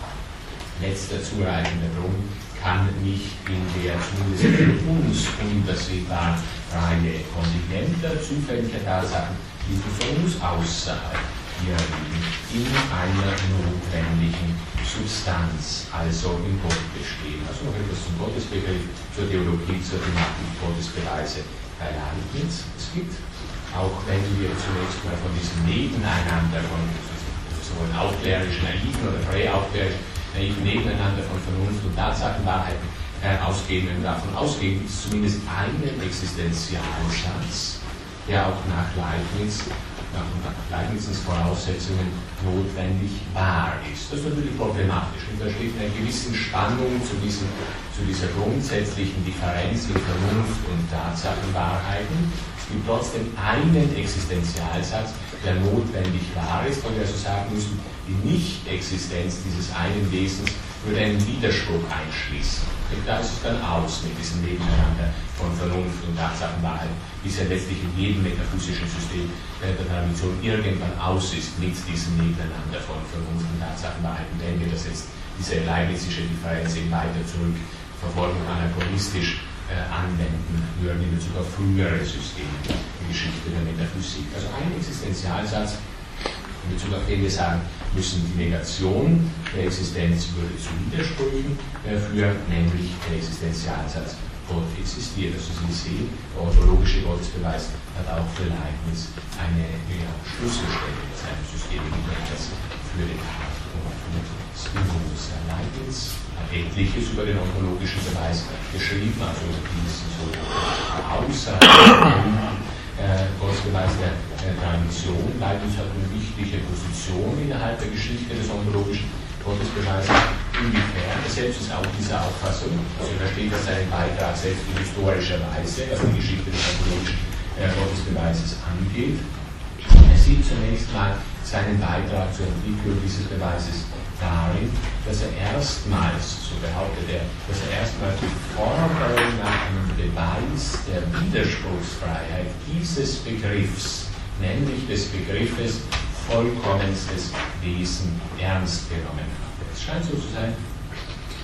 Letzter zureichender Grund kann nicht in der zumindest für uns unübersehbaren Reihe kontingenter, zufälliger Tatsachen, die für uns außerhalb liegen, in einer notwendigen Substanz, also im Gott bestehen. Also noch etwas zum Gottesbegriff, zur Theologie, zur Thematik Gottesbeweise bei Leibniz. Es gibt, auch wenn wir zunächst mal von diesem Nebeneinander, von sowohl aufklärischen naiven oder präaufklärischen naiven Nebeneinander von Vernunft und Tatsachenwahrheiten äh, ausgehen, wenn wir davon ausgehen, gibt es zumindest einen Existenzialsatz, der auch nach Leibniz nach Leibnizens Voraussetzungen notwendig wahr ist. Das ist natürlich problematisch und da steht in einer gewissen Spannung zu, diesem, zu dieser grundsätzlichen Differenz in Vernunft und Tatsachenwahrheiten. Es gibt trotzdem einen Existenzialsatz, der notwendig wahr ist, der wir also sagen müssen, die Nicht-Existenz dieses einen Wesens würde einen Widerspruch einschließen. Da ist es dann aus mit diesem Nebeneinander von Vernunft und Tatsachenwahrheit, bis er letztlich in jedem metaphysischen System der Tradition irgendwann aus ist mit diesem Nebeneinander von Vernunft und Tatsachenwahrheiten, wenn wir das jetzt, diese leibnizische Differenz eben weiter zurück verfolgen, anachronistisch äh, anwenden würden in Bezug auf frühere Systeme der Geschichte der Metaphysik. Also ein Existenzialsatz, in Bezug auf den wir sagen, müssen die Negation der Existenz würde zu Widersprüchen führen, nämlich der Existenzialsatz Gott existiert. Also Sie sehen, der ontologische Gottesbeweis hat auch für Leibniz eine ja, Schlüsselstelle in seinem System, das für den und Spinoza. Leibniz hat etliches über den ontologischen Beweis geschrieben, also diesen so außer äh, Gottesbeweis der äh, Tradition. Leibniz hat eine wichtige Position innerhalb der Geschichte des ontologischen Gottesbeweises. Inwiefern, er selbst ist auch dieser Auffassung, also er versteht das seinen Beitrag selbst in historischer Weise, was die Geschichte des ontologischen äh, Gottesbeweises angeht. Er sieht zunächst mal seinen Beitrag zur Entwicklung dieses Beweises darin, dass er erstmals, so behauptet er, dass er erstmals die Forderung nach einem Beweis der Widerspruchsfreiheit dieses Begriffs, nämlich des Begriffes vollkommenstes Wesen, ernst genommen hat. Es scheint so zu sein,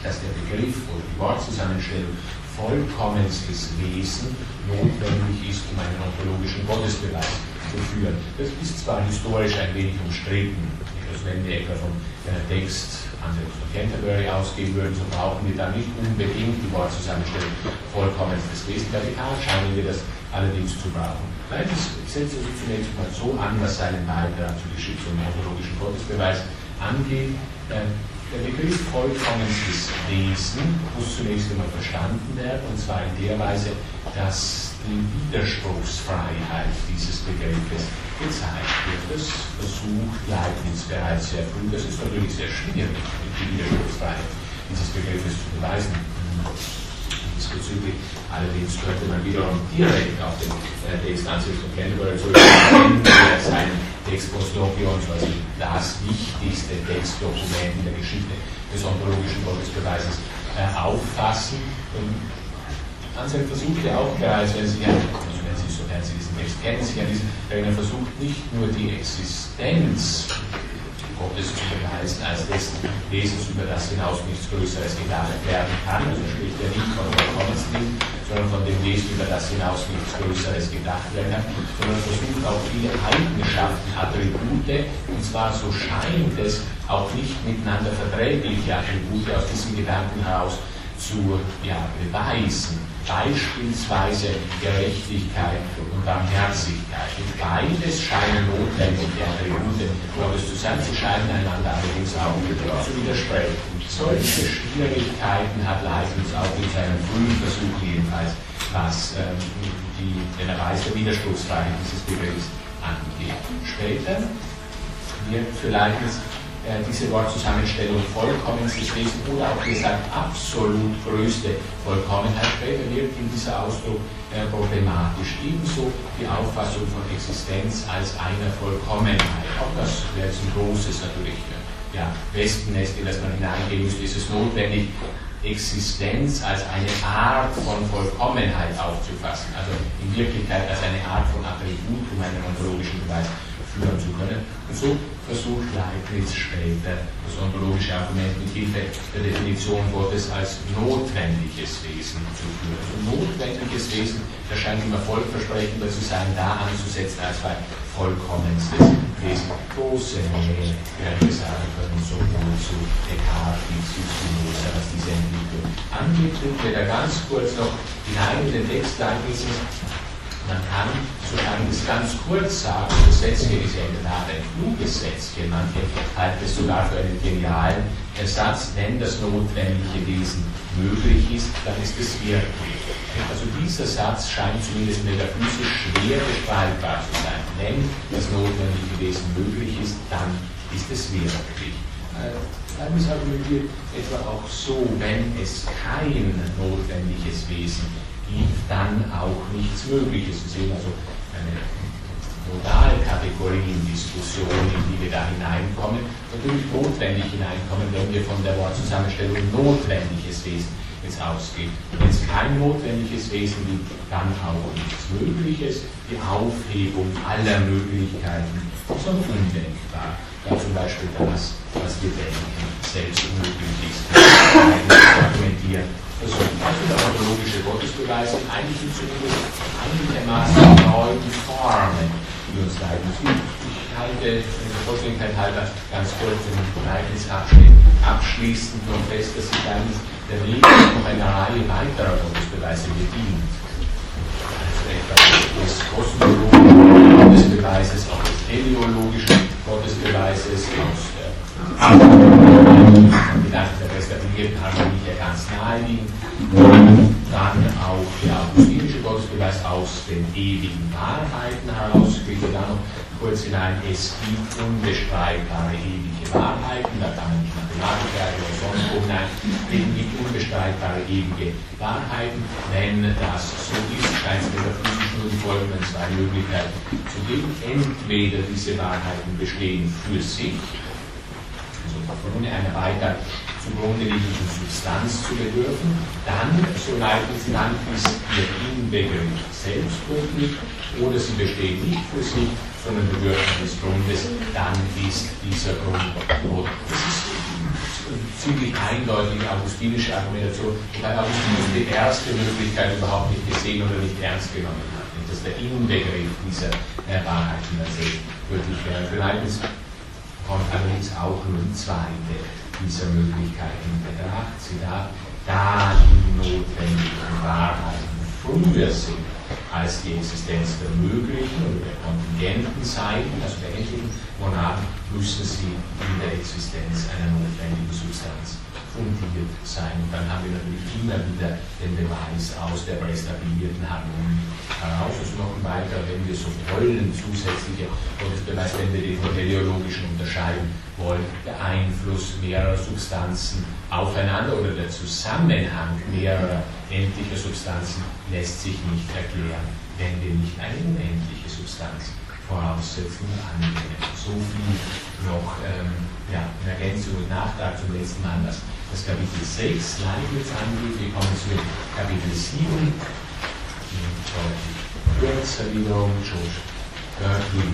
dass der Begriff oder die Wortzusammenstellung vollkommenstes Wesen notwendig ist, um einen ontologischen Gottesbeweis zu führen. Das ist zwar historisch ein wenig umstritten, wenn wir etwa vom äh, Text an den Canterbury ausgehen würden, so brauchen wir da nicht unbedingt die Wortzusammenstellung vollkommenstes Wesen. Vertikal scheinen wir das allerdings zu brauchen. Nein, ich setze also zunächst mal so an, was seinen Beitrag zur Geschichte und ontologischen Gottesbeweis angeht. Äh, der Begriff vollkommenstes Wesen muss zunächst einmal verstanden werden, und zwar in der Weise, dass die Widerspruchsfreiheit dieses Begriffes gezeigt wird. Das versucht Leibniz bereits sehr früh. Das ist natürlich sehr schwierig, die Widerspruchsfreiheit dieses Begriffes zu beweisen. Diesbezüglich allerdings könnte man wiederum direkt auf den äh, Text Ansicht von Canterbury zurückgehen, der seinen Text Postlopions, also das wichtigste Textdokument in der Geschichte des ontologischen Gottesbeweises, äh, auffassen. Und Anselm versucht ja auch bereits, wenn Sie, also wenn Sie, sofern Sie diesen Text kennen, Sie ja diesen, er versucht nicht nur die Existenz Gottes zu beweisen, als dessen Wesens über das hinaus nichts Größeres gedacht werden kann. Also spricht er nicht von Vollkommensding, sondern von dem Wesen, über das hinaus nichts Größeres gedacht werden kann, sondern versucht auch viele Eigenschaften, Attribute, und zwar so scheint es auch nicht miteinander verträgliche Attribute aus diesem Gedanken heraus zu ja, beweisen beispielsweise Gerechtigkeit und Barmherzigkeit. Und beides scheinen notwendige Attribute Gottes zu sein, sie scheinen einander allerdings auch zu widersprechen. Solche Schwierigkeiten hat Leibniz auch in seinem frühen Versuch jedenfalls, was ähm, die, den Erweis der Widerspruchsfreiheit dieses Begriffs angeht. Später wird für Leibniz diese Wortzusammenstellung vollkommenstes Wesen oder auch gesagt absolut größte Vollkommenheit. Später wird in dieser Ausdruck äh, problematisch. Ebenso die Auffassung von Existenz als einer Vollkommenheit. Auch das wäre jetzt ein großes natürlich äh, ja, Wespennest, in das man hineingehen müsste. Ist es notwendig, Existenz als eine Art von Vollkommenheit aufzufassen, also in Wirklichkeit als eine Art von Attribut, um einen ontologischen Beweis führen zu können. Und so versucht Leibniz später das ontologische Argument mit Hilfe der Definition Gottes als notwendiges Wesen zu führen. Also notwendiges Wesen erscheint immer vollversprechender zu sein, da anzusetzen als bei vollkommenstes Wesen. Große Nähe, werden sagen können, sowohl zu Descartes wie zu Spinoza, was diese Entwicklung angeht. Wir da ganz kurz noch hinein in den Text Leibnizes man kann, solange es ganz kurz sagen, das Sätzchen ist ja in der Tat ein kluges Sätzchen, manche halten es sogar für einen genialen Ersatz, wenn das notwendige Wesen möglich ist, dann ist es wirklich. Also dieser Satz scheint zumindest metaphysisch schwer bestreitbar zu sein. Wenn das notwendige Wesen möglich ist, dann ist es wirklich. Äh, argumentiert etwa auch so, wenn es kein notwendiges Wesen gibt dann auch nichts Mögliches. Sie sehen also eine Modalkategorien-Diskussion, in die wir da hineinkommen, natürlich notwendig hineinkommen, wenn wir von der Wortzusammenstellung notwendiges Wesen jetzt ausgehen. Wenn es kein notwendiges Wesen gibt, dann auch nichts Mögliches. Die Aufhebung aller Möglichkeiten ist auch undenkbar. Ja, zum Beispiel das, was wir denken, selbst unmöglich ist. In eigentlich zumindest einigermaßen neuen Formen, die uns leiten. Ich halte der Vollständigkeit halber ganz kurz den Gleichnisabschnitt abschließend noch fest, dass sich eigentlich der Weg noch eine Reihe weiterer Gottesbeweise bedient. Also etwa des kosmologischen Gottesbeweises, auch des teleologischen Gottesbeweises, aus der Gedanken der prästabilierten Harmonie ja ganz naheliegen. Dann auch der augustinische Gottesbeweis aus den ewigen Wahrheiten heraus. Ich will da noch kurz hinein, es gibt unbestreitbare ewige Wahrheiten, da kann man nicht Mathematiker oder sonst wo hinein, es gibt unbestreitbare ewige Wahrheiten. Wenn das so ist, scheint es metaphysisch nur die folgenden zwei Möglichkeiten zu geben. Entweder diese Wahrheiten bestehen für sich, ohne eine weiter zugrunde liegenden Substanz zu bedürfen, dann, so leiten sie dann, ist ihr Inbegriff selbstgründlich oder sie bestehen nicht für sich, sondern bedürfen des Grundes, dann ist dieser Grund ist ziemlich eindeutige augustinische Argumentation, weil Augustinus die erste Möglichkeit überhaupt nicht gesehen oder nicht ernst genommen hat. dass der Inbegriff dieser Wahrheiten tatsächlich wirklich wäre. Für Leibniz allerdings auch nur zweite dieser Möglichkeiten in Betracht. Zitat, da die notwendigen Wahrheiten früher sind als die Existenz der möglichen oder der kontingenten Seiten, also der endlichen Monaden, müssen sie in der Existenz einer notwendigen Substanz fundiert sein. Und dann haben wir natürlich immer wieder den Beweis aus der prästabilierten Harmonie heraus. Also noch ein weiterer, wenn wir so wollen, zusätzliche Gottesbeweis, wenn wir den teleologischen unterscheiden wollen, der Einfluss mehrerer Substanzen aufeinander oder der Zusammenhang mehrerer endlicher Substanzen lässt sich nicht erklären, wenn wir nicht eine unendliche Substanz voraussetzen und annehmen. So viel noch ähm, ja, in Ergänzung und Nachtrag zum letzten Mal, was das Kapitel 6 Leibniz angeht. Wir kommen zu Kapitel 7. Kürzer wiederum George Berkeley.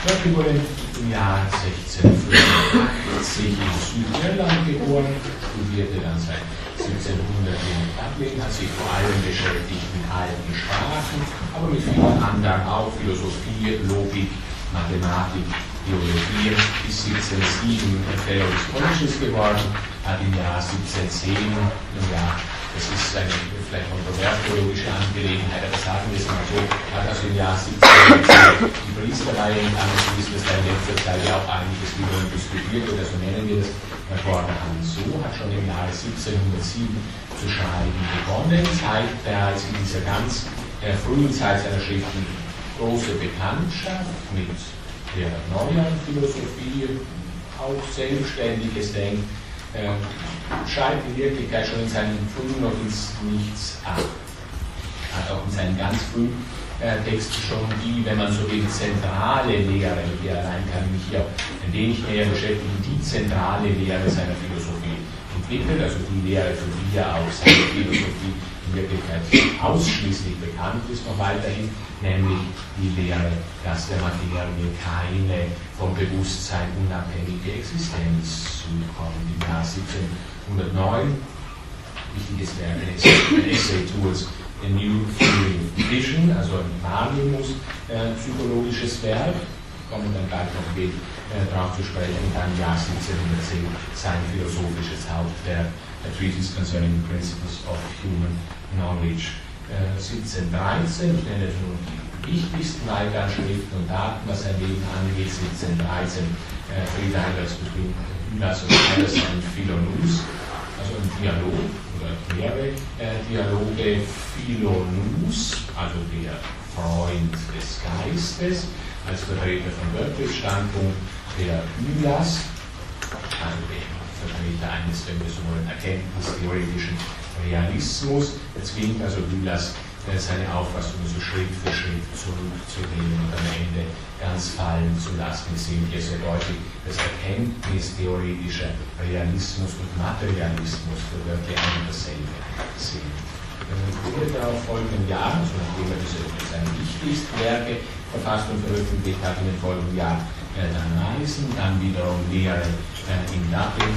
Berkeley wurde im Jahr 1685 in Südirland geboren, studierte dann seit 1700 in Dublin, hat sich vor allem beschäftigt mit alten Sprachen, aber mit vielen anderen auch, Philosophie, Logik, Mathematik, Theologie bis 1707 Theologus Colleges geworden, hat im Jahr 1710, im Jahr, das ist eine vielleicht kontrovers theologische Angelegenheit, aber sagen wir es mal so, hat also im Jahr 1710 die Priesterweihe in angeschließen, das war in letzter Zeit ja auch einiges wieder diskutiert, oder so nennen wir das, Herr Vorderhand so, hat schon im Jahre 1707 zu schreiben begonnen, zeigt bereits in dieser ganz äh, frühen Zeit seiner Schriften große Bekanntschaft mit der neueren Philosophie, auch selbstständiges Denken, äh, scheint in Wirklichkeit schon in seinen frühen noch ins Nichts ab. Hat auch in seinen ganz frühen äh, Texten schon die, wenn man so will, zentrale Lehre, der allein kann ich mich hier ein wenig näher beschäftigen, die zentrale Lehre seiner Philosophie entwickelt, also die Lehre, für die er auch seine Philosophie Wirklichkeit ausschließlich bekannt ist, noch weiterhin, nämlich die Lehre, dass der Materie keine vom Bewusstsein unabhängige Existenz zukommt. Im Jahr 1709, wichtiges Werk, ein Essay Tools, A New Theory of Vision, also ein wahrnehmungspsychologisches Werk, kommen dann gleich noch wenig äh, darauf zu sprechen, und dann im Jahr 1710 sein philosophisches Hauptwerk, A Treatise Concerning the Principles of Human Knowledge. 1713, ich nenne nur die wichtigsten Weilgarn-Schriften und Daten, was sein Leben angeht, 1713 äh, Friedheimers between Hylas und Anderson und Philonus, also ein Dialog oder mehrere äh, Dialoge. Philonus, also der Freund des Geistes, als Vertreter von Berkeleys Standpunkt, der Hylas, also der Vertreter eines, wenn wir so wollen, erkenntnistheoretischen Realismus. Jetzt ging also Lülas äh, seine Auffassung so Schritt für Schritt zurückzunehmen und am Ende ganz fallen zu lassen. Wir sehen hier sehr deutlich, dass erkenntnistheoretischer Realismus und Materialismus für wirklich ein und dasselbe sind. Im darauf folgenden Jahren, also nachdem er diese seine wichtigsten Werke verfasst und veröffentlicht hat, in den folgenden Jahren äh, dann Reisen, dann wiederum Lehre äh, in Dublin,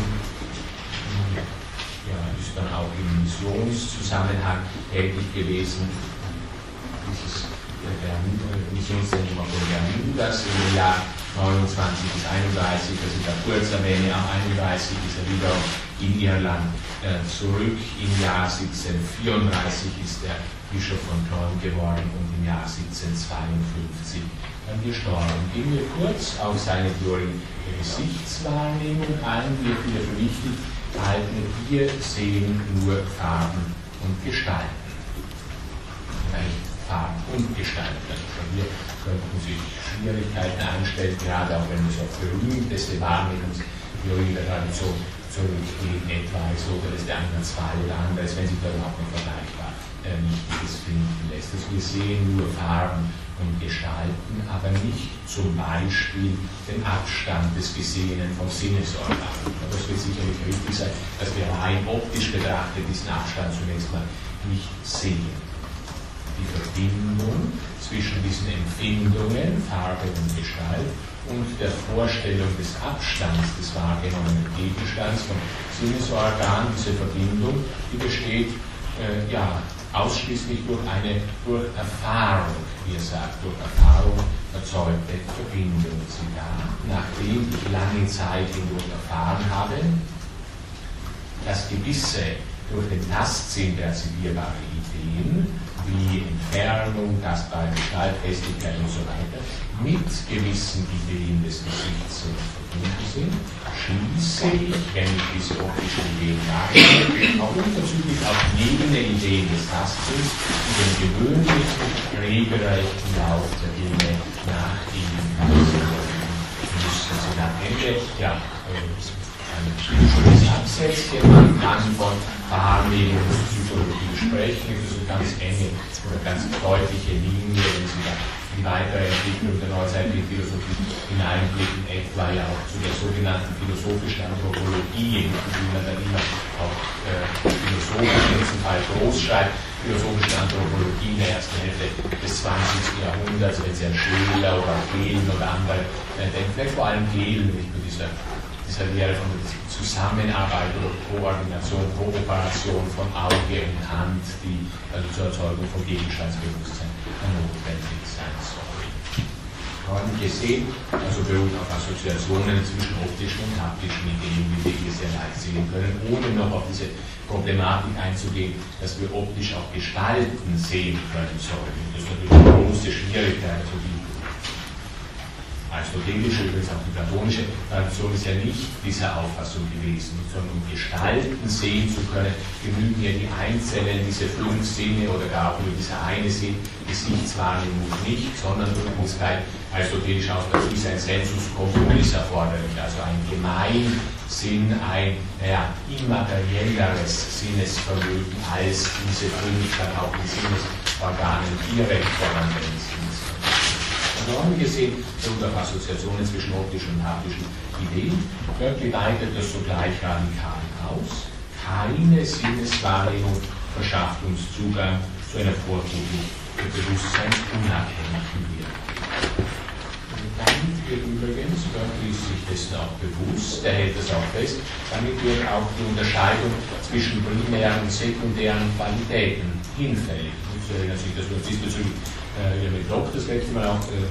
ist dann auch im Missionszusammenhang tätig gewesen. Dieses der Missionszentrum von Bermudas im Jahr 29 bis 31, das ich da kurz erwähne, am 31 ist er wieder in Irland äh, zurück. Im Jahr 1734 ist er Bischof von Cloyne geworden und im Jahr 1752 dann gestorben. Gehen wir kurz auf seine der Gesichtswahrnehmung ein, die wir für wichtig halten. Wir sehen nur Farben und Gestalten. Vielleicht Farben und Gestalten. Also hier könnten sich Schwierigkeiten einstellen, gerade auch wenn wir so berühmteste Wahrnehmungstheorie der Tradition zurückgehen, etwa oder ist der Eingangsfall oder anderes, wenn sich da überhaupt nicht vergleichbar äh, Nichtiges finden lässt. Also wir sehen nur Farben und Gestalten, aber nicht zum Beispiel den Abstand des Gesehenen vom Sinnesorgan. Das wird sicherlich richtig sein, dass wir rein optisch betrachtet diesen Abstand zunächst mal nicht sehen. Die Verbindung zwischen diesen Empfindungen, Farbe und Gestalt, und der Vorstellung des Abstands des wahrgenommenen Gegenstands vom Sinnesorgan, diese Verbindung, die besteht äh, ja, ausschließlich durch eine durch Erfahrung, wie er sagt, durch Erfahrung erzeugte Verbindung. Zitat, nachdem ich lange Zeit hindurch erfahren habe, dass gewisse durch den Tastsinn perzipierbare Ideen wie Entfernung, tastbare Gestalt, Festigkeit und so weiter mit gewissen Ideen des Gesichts verbunden sind, schließe ich, wenn ich diese optischen Ideen darstelle, auch unverzüglich auf jene Ideen des Tastsinns, die den gewöhnlichen, regelrechten Lauf der Dinge nach müssen. Sie am Ende, ja, ein schönes Absätzchen an von Wahrnehmungspsychologie sprechen, das ist eine ganz enge oder ganz deutliche Linie, wenn Sie da die weitere Entwicklung der neuzeitlichen Philosophie hineinblicken, etwa ja auch zu der sogenannten philosophischen Anthropologie, die man dann immer auch äh, philosophisch, in diesem Fall groß schreibt, philosophische Anthropologie in der ersten Hälfte des 20. Jahrhunderts, wenn Sie an Schiller oder Gehlen oder andere äh, denken, vielleicht vor allem Gehlen mit dieser, dieser Lehre von Zusammenarbeit oder Koordination, Kooperation von Auge und Hand, die also zur Erzeugung von Gegenstandsbewusstsein notwendig sein soll. Haben gesehen, also beruht auf Assoziationen zwischen optischen und haptischen Ideen, wie wir hier sehr leicht sehen können, ohne noch auf diese Problematik einzugehen, dass wir optisch auch Gestalten sehen können sollen. Das ist natürlich eine große Schwierigkeit, also die aristotelische, übrigens auch die platonische Tradition ist ja nicht dieser Auffassung gewesen, sondern um Gestalten sehen zu können, genügen ja die Einzelnen, diese fünf Sinne oder gar nur dieser eine Sinn, Gesichtswahrnehmung nicht, sondern übrigens bei aristotelisch Ausdruck ist ein Sensus communis erforderlich, also ein Gemeinsinn, ein naja, immaterielleres Sinnesvermögen als diese fünf dann auch in Sinnesorganen direkt vorhanden sind. Normen gesehen und auf Assoziationen zwischen optischen und haptischen Ideen. Berkeley weitet das sogleich radikal aus. Keine Sinneswahrnehmung verschafft uns Zugang zu einer Vorgebung der bewusstseinsunabhängigen Wirkung. Damit wird übrigens, Berkeley ist sich dessen auch bewusst, er hält das auch fest, damit wird auch die Unterscheidung zwischen primären und sekundären Qualitäten hinfällig. Sie erinnern sich, dass wir uns diesbezüglich äh, ja mit Locke das letzte Mal auch äh,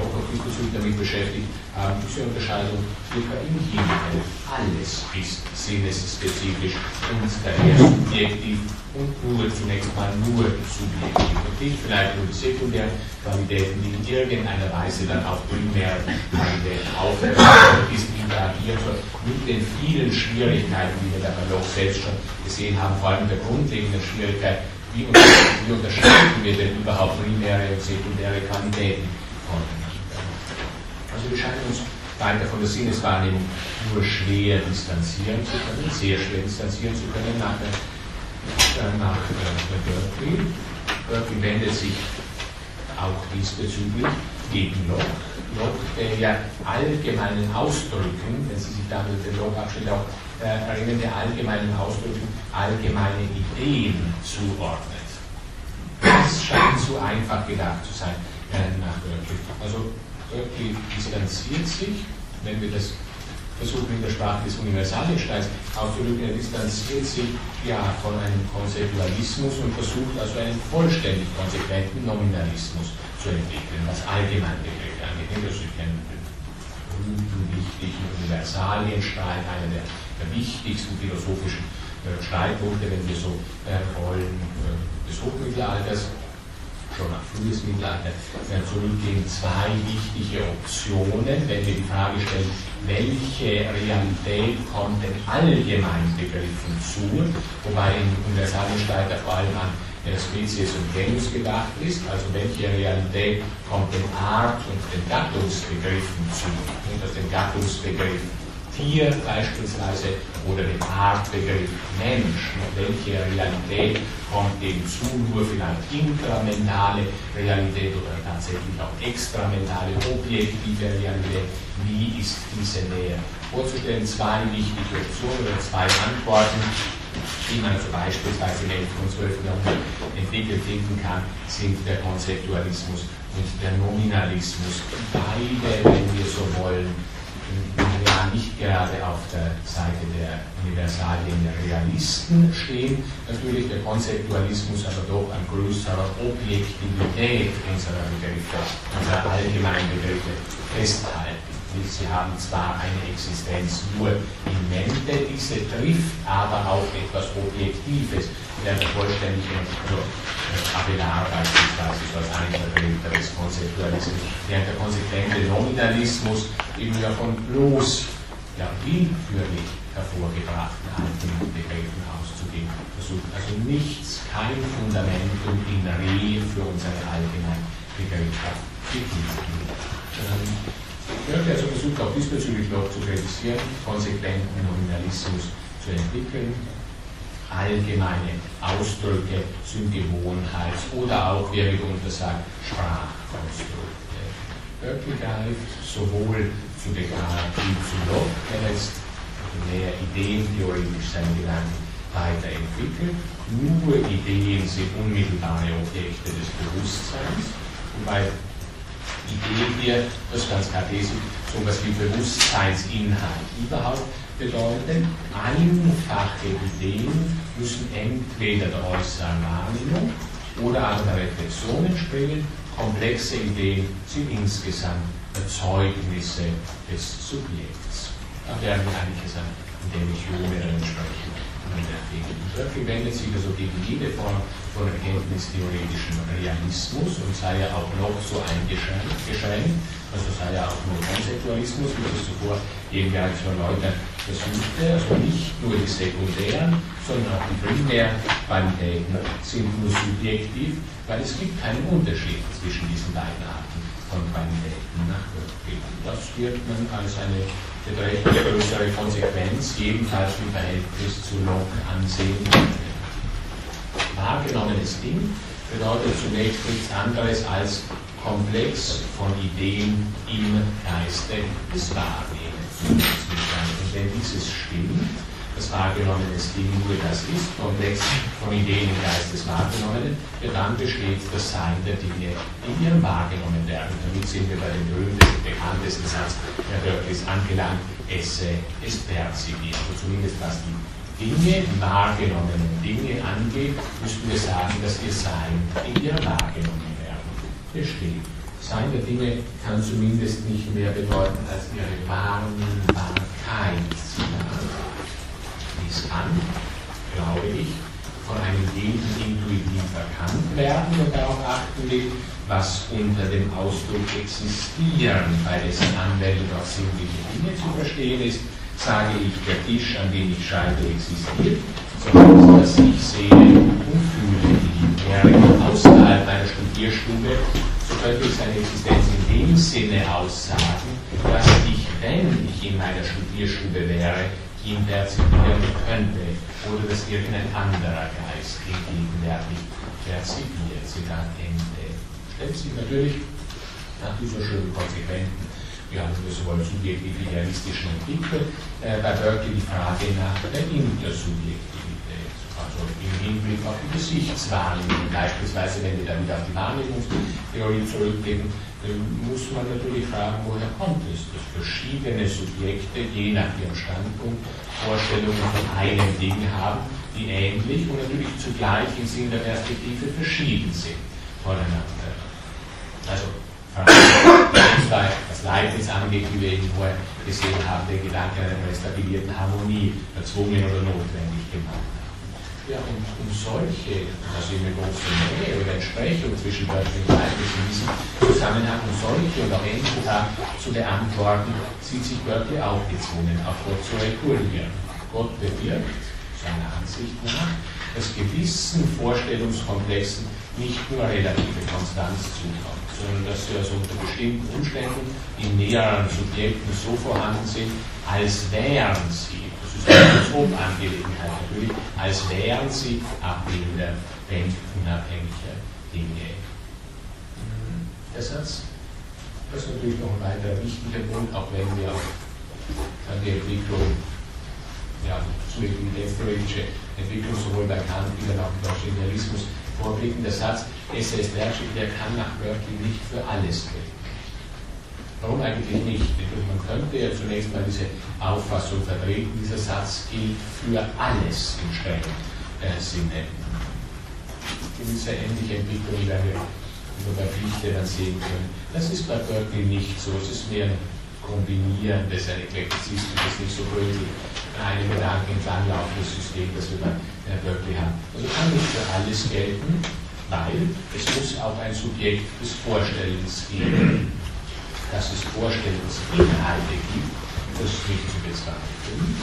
auch diesbezüglich damit beschäftigt haben, diese Unterscheidung bei ihm hinfällig. Alles ist sinnesspezifisch und daher subjektiv und nur zunächst mal nur subjektiv. Und nicht vielleicht nur die sekundären Qualitäten, die in irgendeiner Weise dann auf primäre Qualitäten aufgebaut ist, interagieren soll, mit den vielen Schwierigkeiten, die wir da bei Locke selbst schon gesehen haben, vor allem der grundlegenden Schwierigkeit, wie, wie unterscheiden wir denn überhaupt primäre und sekundäre Qualitäten voneinander? Also wir scheinen uns weiter von der Sinneswahrnehmung nur schwer distanzieren zu können, sehr schwer distanzieren zu können nach, äh, nach Berkeley. Berkeley wendet sich auch diesbezüglich gegen Locke. Locke, der ja allgemeinen Ausdrücken, wenn Sie sich damit den Locke abstellen, auch äh, der allgemeinen Ausdrücken allgemeine Ideen zuordnet. Das scheint zu einfach gedacht zu sein nach Berkeley. Also Berkeley distanziert sich, wenn wir das versuchen in der Sprache des Universalgesteins auszudrücken, er distanziert sich ja von einem Konzeptualismus und versucht also einen vollständig konsequenten Nominalismus zu entwickeln, was Allgemeinbegriffe angeht. Das ein berühmten, wichtigen Universalienstreit, einer der, der wichtigsten philosophischen äh, Streitpunkte, wenn wir so äh, wollen, äh, des Hochmittelalters schon nach frühes Mittelalter zurückgehen, zwei wichtige Optionen, wenn wir die Frage stellen, welche Realität kommt denn allgemein begriffen zu, wobei im Universalgestalt vor allem an Spezies und Genus gedacht ist, also welche Realität kommt den Art und den Gattungsbegriffen zu, und aus dem Gattungsbegriff Tier beispielsweise oder dem Artbegriff Mensch. Welche Realität kommt dem zu? Nur vielleicht intramentale Realität oder tatsächlich auch extramentale, objektive Realität. Wie ist diese näher vorzustellen? Zwei wichtige Optionen oder zwei Antworten die man also beispielsweise im 11. und 12. Jahrhundert entwickelt finden kann, sind der Konzeptualismus und der Nominalismus. Beide, wenn wir so wollen, ja nicht gerade auf der Seite der Universalien der Realisten stehen, natürlich der Konzeptualismus aber doch an größerer Objektivität unserer Begriffe, unserer allgemeinen Begriffe festhalten. Sie haben zwar eine Existenz nur in Mente, diese trifft aber auch etwas Objektives, während der vollständige also, Abelard beispielsweise einer Vertreter des Konzeptualismus, während der konsequente Nominalismus eben ja von bloß ja, willkürlich hervorgebrachten alten Begriffen auszugehen versucht. Also nichts, kein Fundamentum in Re für unsere allgemeine Begriffe ähm, ich möchte also versucht, auch diesbezüglich noch zu kritisieren, konsequenten Nominalismus zu entwickeln, allgemeine Ausdrücke, Syngewohnheits- oder auch, wie er mitunter sagt, Sprachkonstrukte. Berkeley greift sowohl zu Descartes wie zu Locke, der jetzt mehr ideentheoretisch seine Gedanken weiterentwickelt. Nur Ideen sind unmittelbare Objekte des Bewusstseins, wobei Idee hier, das ganz kartesisch, so etwas wie Bewusstseinsinhalt überhaupt bedeuten. Einfache Ideen müssen entweder der äußeren Wahrnehmung oder aber der Reflexion entspringen. Komplexe Ideen sind insgesamt Erzeugnisse des Subjekts. Da werden wir eigentlich an der Legionären sprechen. Schöpfling wendet sich also gegen jede Form von erkenntnistheoretischem Realismus und sei ja auch noch so eingeschränkt, also sei ja auch nur Konzeptualismus, wie das zuvor eben von Leuten versuchte, also nicht nur die sekundären, sondern auch die primären Qualitäten sind nur subjektiv, weil es gibt keinen Unterschied zwischen diesen beiden Arten von Qualitäten nach Das wird man als eine beträchtlich größere Konsequenz, jedenfalls im Verhältnis zu Locke ansehen. Wahrgenommenes Ding bedeutet zunächst nichts anderes als Komplex von Ideen im Geiste des Wahrnehmens. Und wenn dieses stimmt, das wahrgenommene Ding nur das ist, Komplex von Ideen im Geist des Wahrgenommenen, dann besteht das Sein der Dinge in ihrem wahrgenommen werden. Damit sind wir bei dem berühmtesten, bekanntesten Satz der Dörflis angelangt, esse es perzipiert. Also zumindest was die Dinge, wahrgenommenen Dinge angeht, müssten wir sagen, dass ihr Sein in ihrer wahrgenommen werden besteht. Sein der Dinge kann zumindest nicht mehr bedeuten als ihre Wahrnehmbarkeit. Dies kann, glaube ich, von einem jeden intuitiv erkannt werden und darauf achten will, was unter dem Ausdruck existieren bei dessen Anwendung auf sinnliche Dinge zu verstehen ist, sage ich, der Tisch, an dem ich schreibe, existiert, sondern dass ich sehe und fühle ihn. Wäre außerhalb meiner Studierstube, so könnte ich seine Existenz in dem Sinne aussagen, dass ich, wenn ich in meiner Studierstube wäre, ihn perzipieren könnte oder dass irgendein anderer Geist gegenwärtig perzipiert. Zitat Ende. Stellt sich natürlich nach dieser schönen konsequenten, wir so wollen, subjektiv realistischen Entwicklung äh, bei Berkeley die Frage nach der Intersubjektivität. Also im Hinblick auf die Gesichtswahrnehmung, beispielsweise, wenn wir dann wieder auf die Wahrnehmungstheorie zurückgehen, muss man natürlich fragen, woher kommt es, dass verschiedene Subjekte, je nach ihrem Standpunkt, Vorstellungen von einem Ding haben, die ähnlich und natürlich zugleich im Sinne der Perspektive verschieden sind voneinander. Also was Leibniz angeht, wie wir ihn vorher gesehen haben, der Gedanke einer restaurierten Harmonie erzwungen oder notwendig gemacht. Ja, und um solche, also eine große Nähe oder Entsprechung zwischen Berkeley und in diesem Zusammenhang und solche und auch ähnliche zu beantworten, sieht sich Berkeley auch gezwungen, auf Gott zu rekurrieren. Gott bewirkt, seiner Ansicht nach, dass gewissen Vorstellungskomplexen nicht nur relative Konstanz zukommt, sondern dass sie also unter bestimmten Umständen in näheren Subjekten so vorhanden sind, als wären sie, das ist eine Topangelegenheit natürlich, als wären sie Abbilder unabhängiger Dinge. Der Satz, das ist natürlich noch ein weiterer wichtiger Punkt, auch wenn wir auf die Entwicklung, ja, zu evidenzdeutsche Entwicklung sowohl bei Kant wie auch im Idealismus vorblickender Satz, SS Lerchik, der kann nach Berkeley nicht für alles gelten. Warum eigentlich nicht? Man könnte ja zunächst mal diese Auffassung vertreten, dieser Satz gilt für alles im strengen äh, Sinne. Gewisse ähnliche Entwicklung werden wir über bei Fichte dann sehen können. Das ist bei Berkeley nicht so. Es ist mehr ein kombinierendes, ein eklektizistisches, nicht so gründlich eine Gedanken entlanglaufendes System, das wir bei Berkeley haben. Also kann nicht für alles gelten, weil es muss auch ein Subjekt des Vorstellens geben, dass es Vorstellungsinhalte gibt, das nicht zu bezweifeln.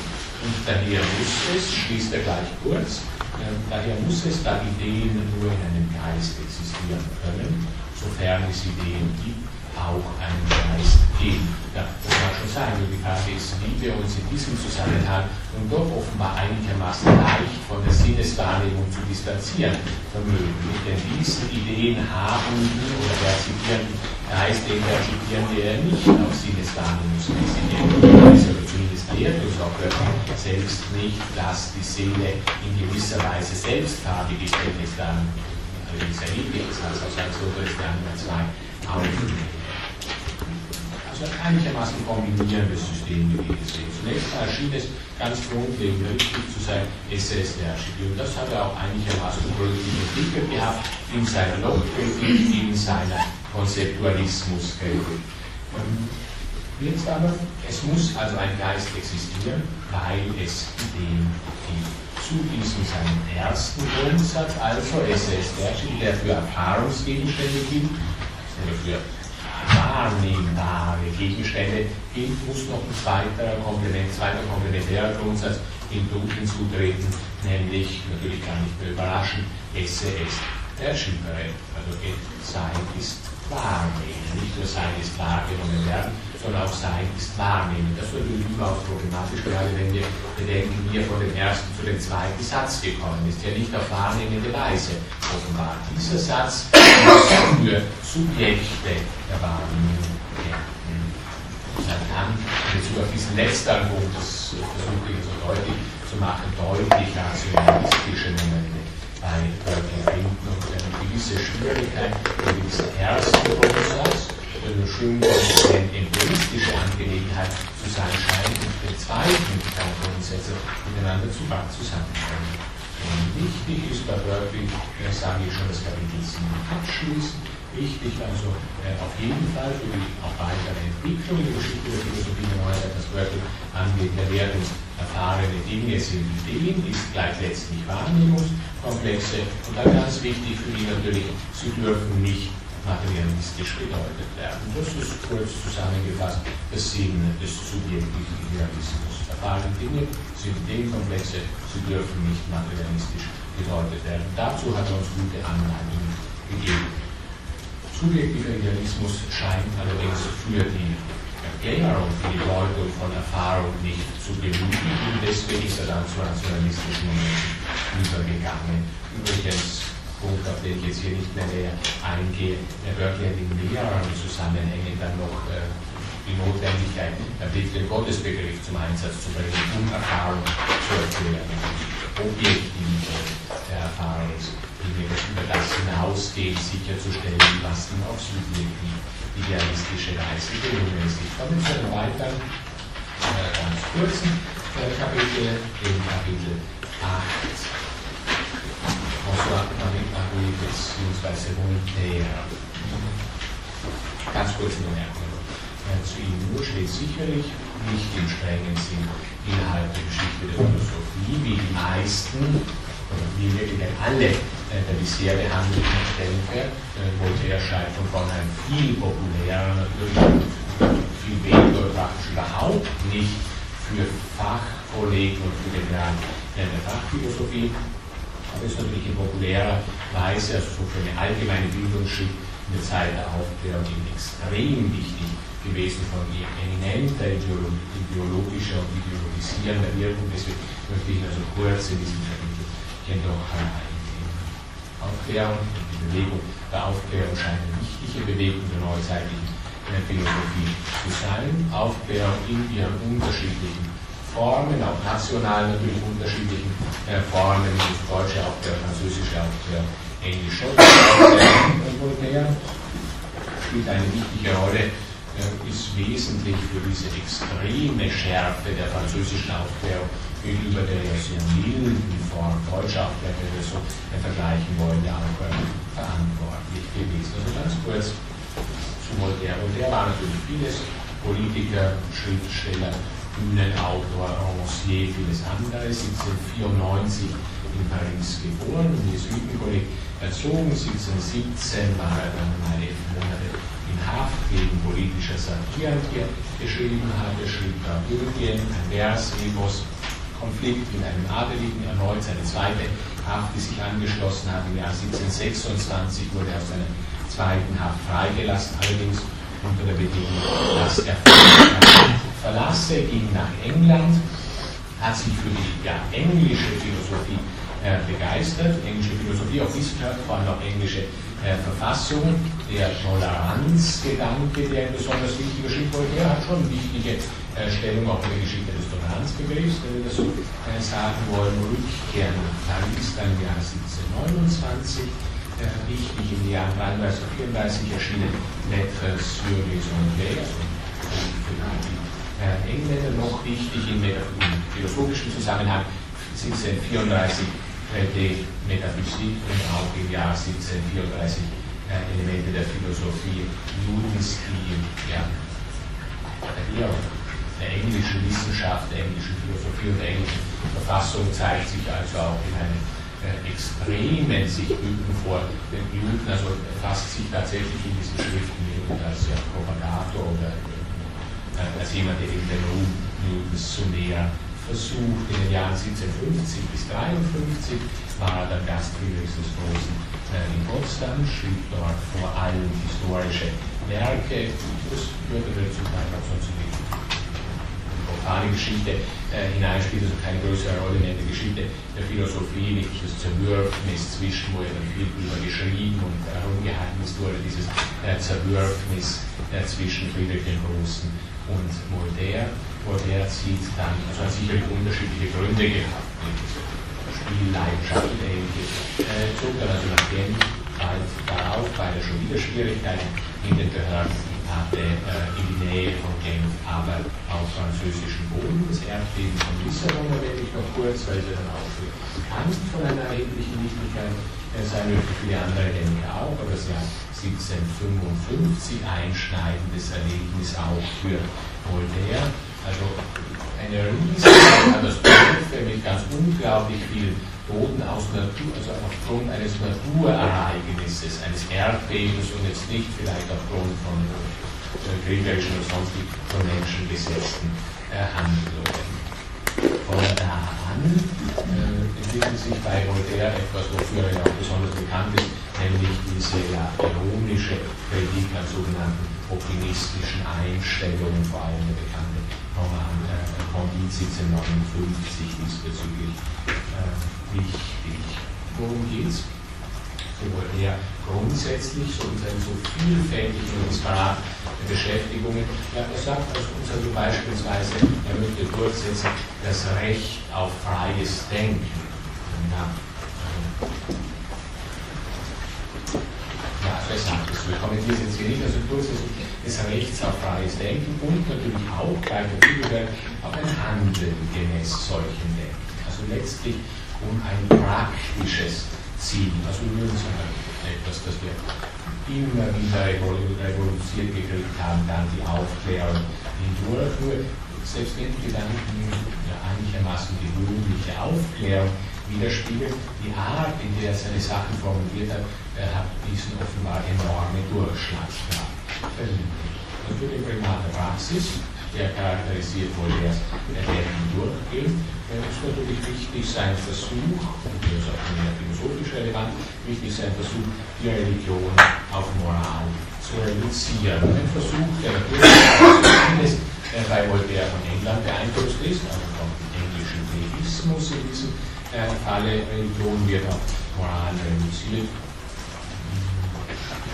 Und daher muss es, schließt er gleich kurz, äh, daher muss es, da Ideen nur in einem Geist existieren können, sofern es Ideen gibt, auch einen Geist geben. Ja, das mag schon sein, die Frage ist, wie wir uns in diesem Zusammenhang und doch offenbar einigermaßen leicht von der Sinneswahrnehmung zu distanzieren vermögen. Denn diese Ideen haben oder perzipieren Geist, den perzipieren wir nicht auf Sinneswahrnehmungsmäßige Weise, oder zumindest auch selbst nicht, dass die Seele in gewisser Weise wenn es dann erheblich ist, als aus als ist der andere zwei aufnehmen also einigermaßen kombinierendes System gewesen sind. Zunächst erschien es ganz grundlegend richtig zu sein, SS-Lehrstück. Und das hat er auch einigermaßen gründlich entwickelt gehabt in seiner Logikritik, in seiner Konzeptualismuskritik. Ähm, jetzt aber, es muss also ein Geist existieren, weil es gibt. Zu diesem seinem ersten Grundsatz, also SS-Lehrstück, der für Erfahrungsgegenstände gilt, oder für wahrnehmbare Gegenstände gilt, muss noch ein zweiter Komplement, zweiter komplementärer Grundsatz hinzutreten, nämlich, natürlich gar nicht mehr überraschend, esse est percipere, also Sein ist wahrnehmen. Nicht nur Sein ist wahrgenommen werden, sondern auch Sein ist wahrnehmen. Das wird überaus problematisch, gerade wenn wir bedenken, wie er von dem ersten zu dem zweiten Satz gekommen ist. Ja nicht auf wahrnehmende Weise offenbar. Dieser Satz muss für Subjekte der Wahrnehmung gelten. Man kann in Bezug auf diesen letzten Punkt, das versuche ich so deutlich zu machen, deutlich rationalistische Momente bei Berkeley finden gewisse Schwierigkeit, eine gewisse erste Grundsatz, eine schön empiristische Angelegenheit zu sein scheint und den zweiten Grundsätze miteinander zu zusammenkommen. Und wichtig ist bei Berkeley, das sage ich schon, das Kapitel 7 abschließen, wichtig also äh, auf jeden Fall für die auch weitere Entwicklung der Geschichte der Philosophie der Neuzeit, das Berkeley angeht, der Wertung erfahrene Dinge sind Ideen, ist gleich letztlich Wahrnehmungskomplexe und dann ganz wichtig für die natürlich, sie dürfen nicht materialistisch gedeutet werden. Das ist kurz zusammengefasst der Sinn des subjektiven Idealismus. Erfahrene Dinge sind Ideenkomplexe, sie dürfen nicht materialistisch gedeutet werden. Dazu hat er uns gute Anleitungen gegeben. Subjektiver Idealismus scheint allerdings für die Erklärung, für die Deutung von Erfahrung nicht zu genügen und deswegen ist er dann zu rationalistischen Momenten übergegangen. Übrigens, Punkt, auf den ich jetzt hier nicht mehr näher eingehe, er Berkeley hat in mehreren Zusammenhängen dann noch äh, die Notwendigkeit, den Gottesbegriff zum Einsatz zu bringen, um Erfahrung zu erklären, objektiv ausgehend sicherzustellen, was ihm aufs Südweg idealistische Weise gelungen ist. Ich komme zu einem weiteren, äh, ganz kurzen äh, Kapitel, dem Kapitel 8. François-Marie Marie bzw. Voltaire. Ganz kurze Bemerkung äh, zu ihm. Nur steht sicherlich nicht im strengen Sinn innerhalb der Geschichte der Philosophie, wie die meisten wie wirklich alle äh, der bisher behandelten Stellen äh, Voltaire schreibt von vornherein viel populärer, natürlich viel weniger praktisch überhaupt nicht für Fachkollegen und für den Rang der Fachphilosophie aber ist natürlich in populärer Weise, also so für eine allgemeine Bildungsschritt in der Zeit der Aufklärung extrem wichtig gewesen von eminenter ideologischer und ideologisierender Wirkung. Deswegen möchte ich also kurz in diesem Kapitel doch eingehen. Aufklärung, die Bewegung der Aufklärung scheint eine wichtige Bewegung der neuzeitlichen Philosophie zu sein. Aufklärung in ihren unterschiedlichen Formen, auch national natürlich unterschiedlichen äh, Formen, das deutsche der französische, der englische Voltaire spielt eine wichtige Rolle, äh, ist wesentlich für diese extreme Schärfe der französischen Aufklärung gegenüber der milden Form deutscher so vergleichen wollen, auch äh, verantwortlich gewesen. Also ganz kurz zu Voltaire. Voltaire war natürlich vieles, Politiker, Schriftsteller, Bühnenautor, Romancier, vieles andere, 1794 in Paris geboren, im Jesuitenkolleg erzogen, 1717 war er dann mal elf Monate in Haft wegen politischer Satire, die er geschrieben hat. Er schrieb Tragödien, ein Vers, Emos, Konflikt mit einem Adeligen, erneut. Seine zweite Haft, die sich angeschlossen hat. Im Jahr 1726 wurde er aus seiner zweiten Haft freigelassen, allerdings unter der Bedingung, dass er verlasse, ging nach England, hat sich für die ja, englische Philosophie äh, begeistert, englische Philosophie, auch Wissenschaft, vor allem auch englische äh, Verfassung, der Toleranzgedanke, der ein besonders wichtiger Schritt wurde, der hat schon wichtige äh, Stellung auch in der Geschichte des Toleranzbegriffs, wenn wir das so äh, sagen wollen, Rückkehr nach dann im Jahr 1729, äh, wichtig im Jahr 33 34 erschienen Lettres sur les Anglais, für die äh, Engländer. Noch wichtig im, philosophischen Zusammenhang 1734 Traité Metaphysik und auch im Jahr 1734 äh, Elemente der Philosophie die ja, hier der englischen Wissenschaft, der englischen Philosophie und der englischen Verfassung zeigt sich also auch in einem äh, extremen sich Bünden vor den Newton, also fasst sich tatsächlich in diesen Schriften als ja, Propagator oder äh, als jemand, der eben den Ruhm Newtons zu näher versucht. In den Jahren 1750 bis 53 war er der Gast Friedrichs des Großen äh, in Potsdam, schrieb dort vor allem historische Werke. Das würde zum Teil auch sonst profane Geschichte äh, hineinspielt, also keine größere Rolle mehr in der Geschichte der Philosophie, nicht das Zerwürfnis zwischen, wo ja dann viel drüber geschrieben und herumgehalten ist, wurde dieses äh, Zerwürfnis äh, zwischen Friedrich dem Großen und Voltaire. Voltaire zieht dann, also hat sicherlich unterschiedliche Gründe gehabt, Spielleidenschaft und ähnliches, äh, zog dann also nach Genf bald darauf, weil er schon wieder Schwierigkeiten in den Behörden hatte, äh, in die Nähe von Genf, aber auf französischem Boden. Das Erdbeben von Lissabon erwähne ich noch kurz, weil ja dann auch bekannt von einer erheblichen Wichtigkeit äh, sein wird, für die andere Denker auch, aber das Jahr 1755 einschneidendes Erlebnis auch für Voltaire. Also eine riesige Katastrophe mit ganz unglaublich viel Toten aus Natur, also aufgrund eines Naturereignisses, eines Erdbebens und jetzt nicht vielleicht aufgrund von äh, kriegerischen oder sonst von Menschen besetzten äh, Handlungen. Von da an äh, entwickelt sich bei Voltaire etwas, wofür er ja auch besonders bekannt ist, nämlich diese ja, ironische Kritik an sogenannten optimistischen Einstellungen, vor allem der bekannte Roman äh, Condit 1759 diesbezüglich äh, wichtig. Worum geht es? Sowohl er grundsätzlich, so in so vielfältigen und disparaten Beschäftigungen. Ja, er sagt also uns also beispielsweise, er möchte durchsetzen das Recht auf freies Denken. Ja, also zwei Sachen zu. Ich kommentiere es jetzt hier nicht, also grundsätzlich des Rechts auf freies Denken und natürlich auch gleich auf ein Handeln gemäß solchen Denken. Also letztlich um ein praktisches Ziel. Also wir würden sagen, etwas, das wir immer wieder revolutioniert gekriegt haben, dann die Aufklärung hindurch. Nur selbst wenn die Gedanken ja, einigermaßen gewöhnliche Aufklärung widerspiegelt, die Art, in der er seine Sachen formuliert hat, hat diesen offenbar enorme Durchschlagskraft. Primat der Praxis, der charakterisiert wohl erst der Denken durchgehen, ist natürlich wichtig sein Versuch, und das ist auch mehr philosophisch relevant, wichtig sein Versuch, die Religion auf Moral zu reduzieren. Ein Versuch, der natürlich bei Voltaire von England beeinflusst ist, also vom englischen Theismus in diesem äh, Falle. Religion wird auf Moral reduziert.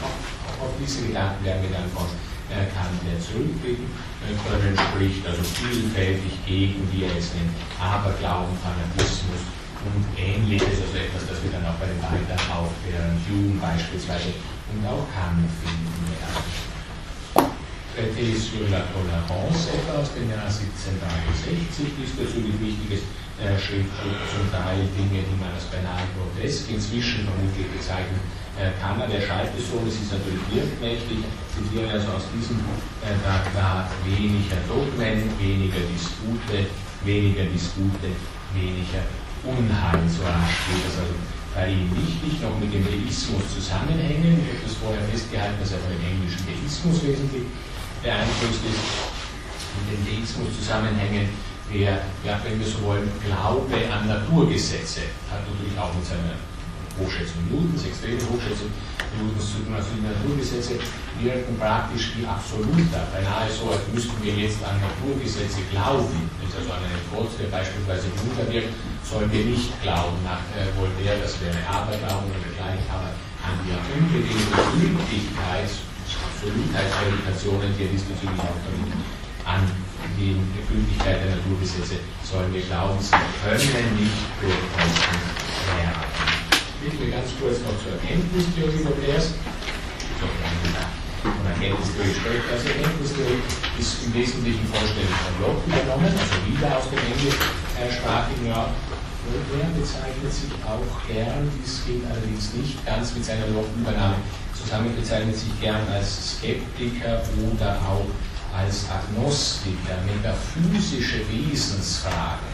Auch auf diese Gedanken werden wir dann von äh, Kant wieder zurückblicken. Äh, Können spricht also vielfältig gegen, wie er es nennt, Aberglauben, Fanatismus und ähnliches, also etwas, das wir dann auch bei den weiteren Aufklärern, Hume beispielsweise und auch Kant finden werden. Traité sur la Tolerance etwa aus dem Jahr 1763 diesbezüglich wichtiges äh, Schriftstück, zum Teil Dinge, die man als beinahe grotesk inzwischen vermutlich bezeichnen äh, kann. Der schreibt es ist natürlich wirkmächtig, zitiere also aus diesem äh, Traktat weniger Dogmen, weniger Dispute, weniger Dispute, weniger Unheil, so steht das also bei ihm wichtig, noch mit dem Deismus zusammenhängen. Ich habe das vorher festgehalten, dass er von dem englischen Deismus wesentlich beeinflusst ist, mit dem Deismus zusammenhängen, der, ja, wenn wir so wollen, Glaube an Naturgesetze hat natürlich auch mit seiner Hochschätzung Newtons, extreme Hochschätzung Newtons Naturgesetze wirken praktisch wie absoluter, beinahe so, als müssten wir jetzt an Naturgesetze glauben. Wenn also an einen Gott, der beispielsweise Wunder wirkt, sollen wir nicht glauben nach äh, Voltaire, das wäre Aberglauben oder gleich, aber an die unbedingte Gültigkeit Absolutheitsverifikationen, die er diesbezüglich auch vermittelt, an die Gültigkeit der Naturgesetze sollen wir glauben, sie können nicht durchbrechen werden. Ich will ganz kurz noch zur Erkenntnistheorie Voltaires. Von Erkenntnistheorie sprechen. Also Erkenntnistheorie ist im Wesentlichen vollständig von Locke übernommen, also wieder aus dem englischsprachigen Raum. Voltaire bezeichnet sich auch gern, dies gilt allerdings nicht ganz mit seiner Locke-Übernahme zusammen bezeichnet sich gern als Skeptiker oder auch als Agnostiker, metaphysische Wesensfragen.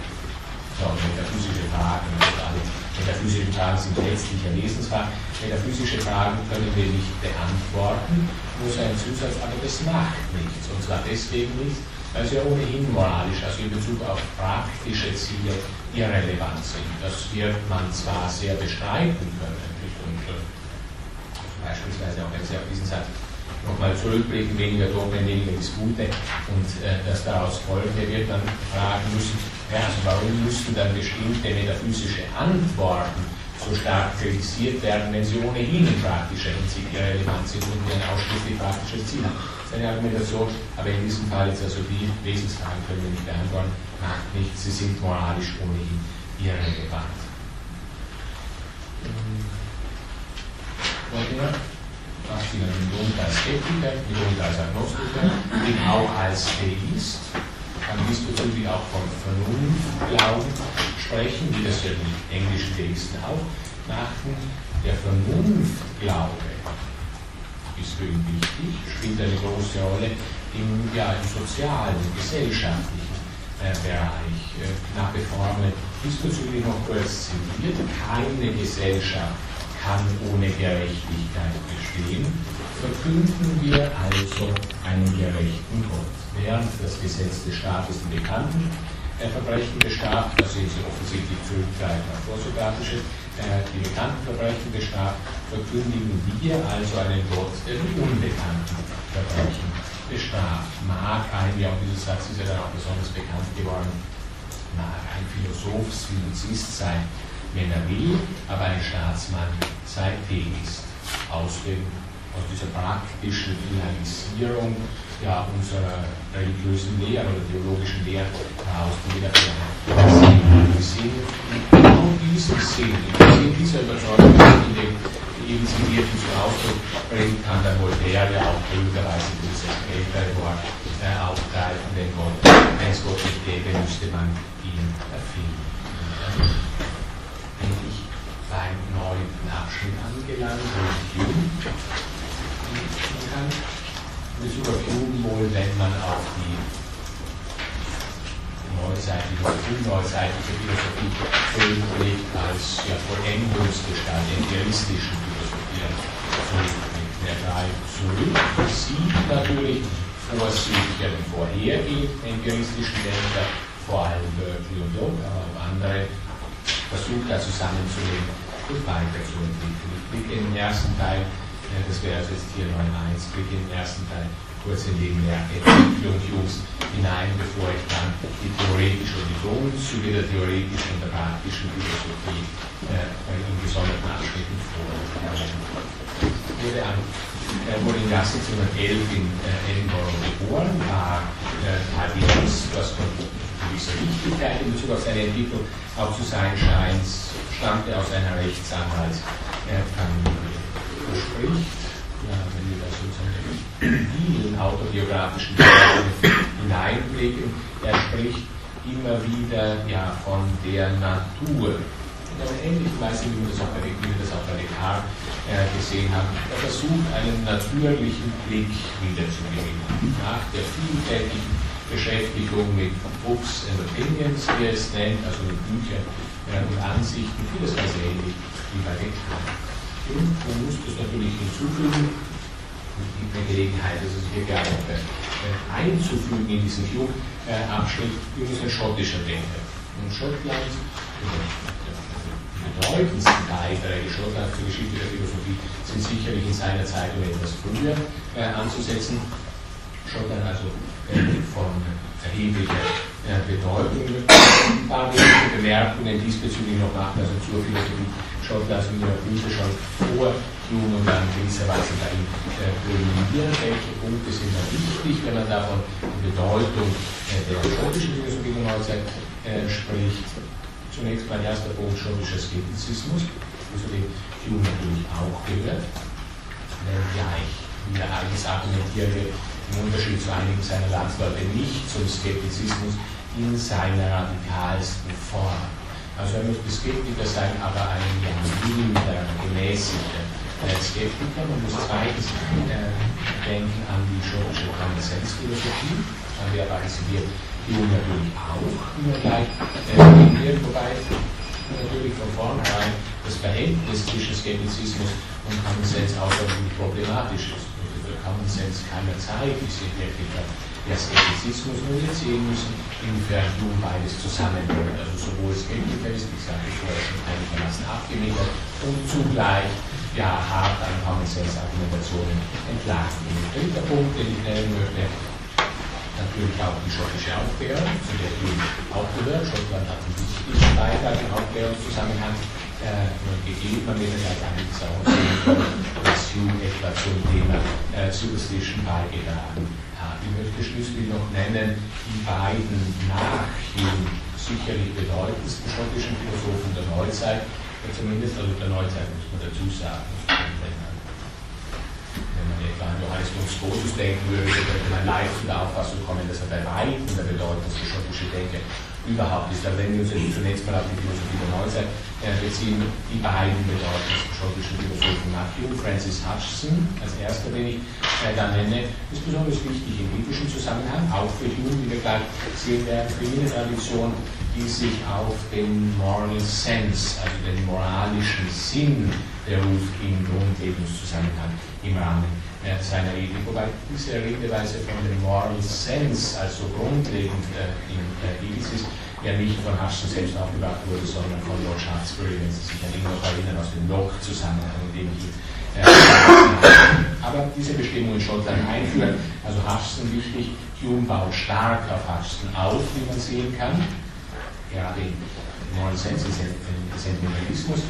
So, metaphysische Fragen, also alle metaphysischen Fragen sind letztliche Wesensfragen. Metaphysische Fragen können wir nicht beantworten, so ein Zusatz, aber das macht nichts. Und zwar deswegen nicht, weil sie ja ohnehin moralisch, also in Bezug auf praktische Ziele, irrelevant sind. Das wird man zwar sehr bestreiten können, beispielsweise auch wenn Sie auf diesen Satz nochmal zurückblicken, weniger Dogmen, weniger Dispute und äh, das daraus folgt, wird dann fragen müssen, ja, also warum müssten dann bestimmte metaphysische Antworten so stark kritisiert werden, wenn sie ohnehin in praktischer Hinsicht irrelevant sind und ein ausschließlich praktisches Ziel haben. Das ist eine Argumentation, aber in diesem Fall jetzt also die Wesensfragen können wir nicht beantworten, macht nichts, sie sind moralisch ohnehin irrelevant. Voltaire, Maschinen mitunter als Skeptiker, mitunter als Agnostiker, ging auch als Theist, kann diesbezüglich auch von Vernunftglauben sprechen, wie das ja die englischen Theisten auch machten. Der Vernunftglaube ist für ihn wichtig, spielt eine große Rolle im, ja, im sozialen, gesellschaftlichen äh, Bereich. Äh, nach Reformen diesbezüglich noch kurz zitiert, keine Gesellschaft kann ohne Gerechtigkeit bestehen, verkünden wir also einen gerechten Gott. Während das Gesetz des Staates die bekannten Verbrechen bestraft, da sehen Sie offensichtlich zurückgreifen auf vorsokratische, äh, die bekannten Verbrechen bestraft, verkündigen wir also einen Gott, der die unbekannten Verbrechen bestraft. Mag ein, ja, und dieser Satz ist ja dann auch besonders bekannt geworden, mag ein Philosoph, Philozist sein, wenn er will, aber ein Staatsmann sei Theist. Aus, dem, aus dieser praktischen Finalisierung ja, unserer religiösen Lehre oder theologischen Lehre heraus, die wir dafür sind genau diesen Sinn, in dieser Überzeugung, in dem eben zitiert zum Ausdruck bringt, kann der Voltaire ja auch klugerweise dieses ältere Wort äh, aufgreifen, denn Gott, wenn es Gott nicht gäbe, müsste man ihn erfinden. Beim neunten Abschnitt angelangt, wo Jugend kann. Auf Jugend wohl, wenn man auf die neuzeitliche oder frühneuzeitige Philosophie zurückblickt als ja, Vollendungsgestalt der empiristischen Philosophie zurückblickt. Der greift zurück, sieht natürlich vor sich den vorhergehenden empiristischen Denker, vor allem Berkeley und Locke, aber auch andere, versucht da zusammenzulegen und weiterzuentwickeln. Ich blicke in den ersten Teil, das wäre also jetzt hier 9.1, blicke in den ersten Teil kurz in die Entwicklung Humes hinein, bevor ich dann die theoretische und die Grundzüge der theoretischen und der praktischen Philosophie äh, in gesonderten Abschnitten vorstelle. Wurde, äh, wurde im Jahr 1711 in äh, geboren, war äh, Tadius, was von gewisser Wichtigkeit in Bezug auf seine Entwicklung auch zu sein scheint, stammte aus einer Rechtsanwaltsfamilie. Er spricht, ja, wenn wir das sozusagen vielen autobiografischen hineinblicken. Er spricht immer wieder ja, von der Natur. In einer ähnlichen Weise, wie wir das auch bei, wie das auch bei Descartes äh, gesehen haben. Er versucht, einen natürlichen Blick wiederzugewinnen. Nach der vielfältigen Beschäftigung mit Books and Opinions, wie er es nennt, also mit Büchern äh, und Ansichten, vieles ganz ähnlich wie bei Descartes. Und man muss das natürlich hinzufügen, gibt eine Gelegenheit, also hier gerne äh, einzufügen in diesen Flugabschnitt, äh, ist ein schottischer Denker. Und Schottland, bedeutendsten Beiträge Schottlands zur Geschichte der Philosophie sind sicherlich in seiner Zeit und etwas früher äh, anzusetzen. Schottland also von erheblicher Bedeutung. Ein paar wenige Bemerkungen diesbezüglich noch machen, also zur Philosophie Schottlands, wie der Bücher schon vor tun und dann gewisserweise ihm äh. Welche Punkte sind da wichtig, wenn man davon die Bedeutung äh, der schottischen Philosophie der Neuzeit spricht? Zunächst mein erster Punkt schottischer Skeptizismus, zu dem Hume natürlich auch gehört, wenngleich, wie er eigentlich argumentierte, im Unterschied zu einigen seiner Landsleute nicht zum Skeptizismus in seiner radikalsten Form. Also er möchte Skeptiker sein, aber ein ja, milder, gemäßigter äh, Skeptiker. Man muss zweitens äh, denken an die schottische Konsensphilosophie, an der weisen wir Jung natürlich auch nur gleich äh, wobei natürlich von vornherein das Verhältnis zwischen Skeptizismus und Common Sense außerordentlich problematisch ist. Also für Common Sense keiner Zeit ist in Wirklichkeit der Skeptizismus nur wir sehen müssen, inwiefern Jung beides zusammenbringt. Also sowohl Skeptiker ist, wie gesagt, vorher schon einigermaßen abgemildert und zugleich ja hart an Common Sense Argumentationen entlang. Dritter Punkt, den ich nennen möchte, natürlich auch die schottische Aufklärung, zu der die auch gehört. Schottland hat einen wichtigen Beitrag im Aufklärungszusammenhang äh, gegeben. Man wird ja gar nicht sagen, Hume etwa zum Thema äh, Superstition beigetragen hat. Ich möchte schließlich noch nennen, die beiden nach Hume sicherlich bedeutendsten schottischen Philosophen der Neuzeit, zumindest also der Neuzeit muss man dazu sagen. Wenn man, etwa an Johannes Duns denken würde, könnte man leicht zu der Auffassung kommen, dass er bei weitem der bedeutendste schottische Denker überhaupt ist. Aber wenn wir uns zunächst mal auf die Philosophie der Neuzeit beziehen, die beiden bedeutendsten schottischen Philosophen Matthew, Francis Hutcheson als erster, den ich äh, da nenne, ist besonders wichtig im biblischen Zusammenhang, auch für Hume, wie wir gleich sehen werden, für jene Tradition, die sich auf den Moral Sense, also den moralischen Sinn der Ruf im Grundlebenszusammenhang im Rahmen seiner Ethik. Wobei diese Redeweise von dem Moral Sense, also grundlegend äh, im äh, ist, ja nicht von Hutchison selbst aufgebracht wurde, sondern von Lord Shaftesbury, wenn Sie sich an ihn noch erinnern, aus dem Locke-Zusammenhang, in dem ich äh, aber diese Bestimmung in Schottland einführen, also Hutchison wichtig, Hume baut stark auf Hutchison auf, wie man sehen kann gerade im neuen Sense, Sentimentalismus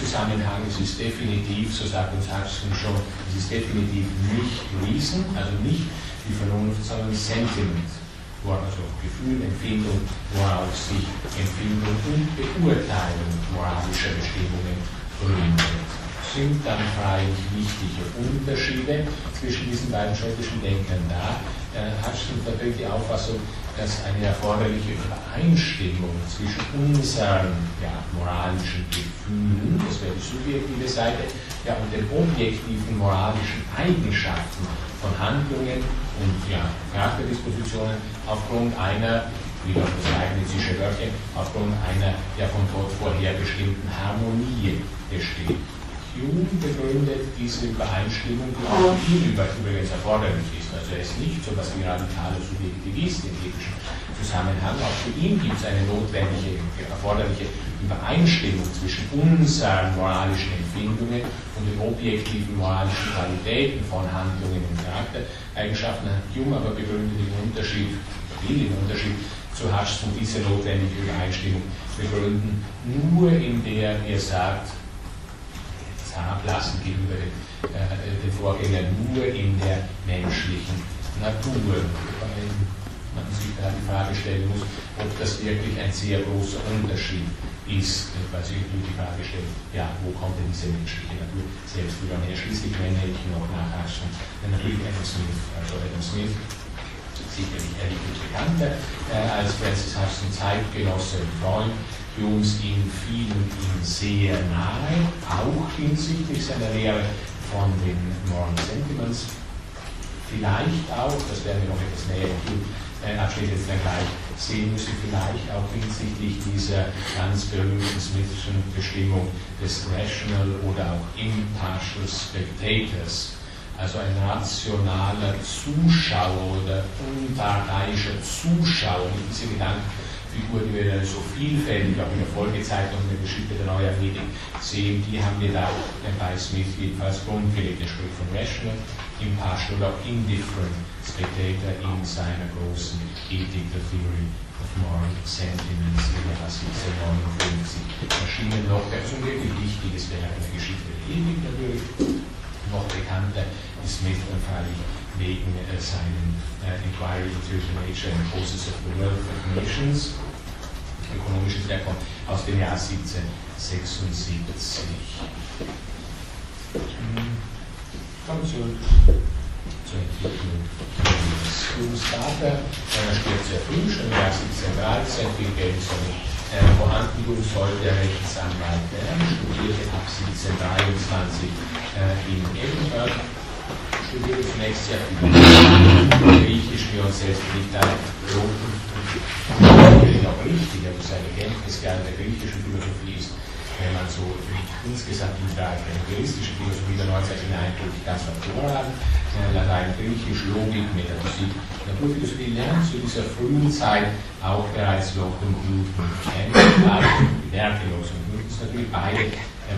Zusammenhang. Es ist definitiv, so sagt uns Hudson schon, es ist definitiv nicht Reason, also nicht die Vernunft, sondern Sentiment, also Gefühl, Empfindung, worauf sich Empfindung und Beurteilung moralischer Bestimmungen gründet. sind dann freilich wichtige Unterschiede zwischen diesen beiden schottischen Denkern da. Äh, Hutchison vertritt die Auffassung, dass eine erforderliche Übereinstimmung zwischen unseren ja, moralischen Gefühlen, das wäre die subjektive Seite, ja, und den objektiven moralischen Eigenschaften von Handlungen und ja, Charakterdispositionen aufgrund einer wieder das leibnizische Wörtchen, aufgrund einer der von Gott vorherbestimmten Harmonie besteht. Hume begründet diese Übereinstimmung, die auch übrigens erforderlich ist. Also er ist nicht so etwas wie radikaler Subjektivist im ethischen Zusammenhang. Auch für ihn gibt es eine notwendige, erforderliche Übereinstimmung zwischen unseren moralischen Empfindungen und den objektiven moralischen Qualitäten von Handlungen und Charaktereigenschaften. Hume aber begründet den Unterschied, will den Unterschied zu Hutchison diese notwendige Übereinstimmung begründen, nur in der er sagt, Herablassen gegenüber den, äh, den Vorgängern nur in der menschlichen Natur. Weil man sich da die Frage stellen muss, ob das wirklich ein sehr großer Unterschied ist, weil sich die Frage stellt, ja, wo kommt denn diese menschliche Natur selbst wieder her? Schließlich nenne ich noch nach Hutchison natürlich Adam Smith, also Adam Smith sicherlich erheblich bekannter äh, als Francis Hudson Zeitgenosse und Freund. Humes in vielen ihm sehr nahe, auch hinsichtlich seiner Lehre von den Moral Sentiments. Vielleicht auch, das werden wir noch etwas näher im Abschnitt jetzt gleich sehen müssen, vielleicht auch hinsichtlich dieser ganz berühmten Smithschen Bestimmung des Rational oder auch Impartial Spectators also ein rationaler Zuschauer oder unparteiischer Zuschauer mit dieser Gedankenfigur, die wir so vielfältig auch in der Folgezeit und in der Geschichte der Neuerledig sehen, die haben wir da bei Smith jedenfalls grundgelegt. Er spricht von Rational, Impartial oder Indifferent Spectator in seiner großen Ethical Theory of Moral Sentiments in der 1759 erschienen noch. Das ist ein wirklich wichtiges Werk in der Geschichte der Ethik natürlich noch bekannter ist Smith freilich wegen äh, seinen äh, Inquiry into the Nature and Causes of the Wealth of Nations, ökonomisches Werk aus dem Jahr 1776. Hm. Kommen wir zurück zur Entwicklung des Humes Vater. Er stirbt sehr früh, schon im Jahr 1713, viel Geld soll äh, vorhanden sollte Rechtsanwalt werden, studierte ab 1723 äh, in Edinburgh, studierte zunächst sehr viel Griechisch, wie uns selbst nicht loben. Natürlich auch richtig, aber seine Kenntnisgabe der griechischen Philosophie ist, wenn man so insgesamt in die charakteristische Philosophie der Neuzeit hineintut, ganz hervorragend. Latein, Griechisch, Logik, Metaphysik, Naturphilosophie lernt zu dieser frühen Zeit auch bereits Locke und Newton kennen, die Werke Locke und Newton natürlich beide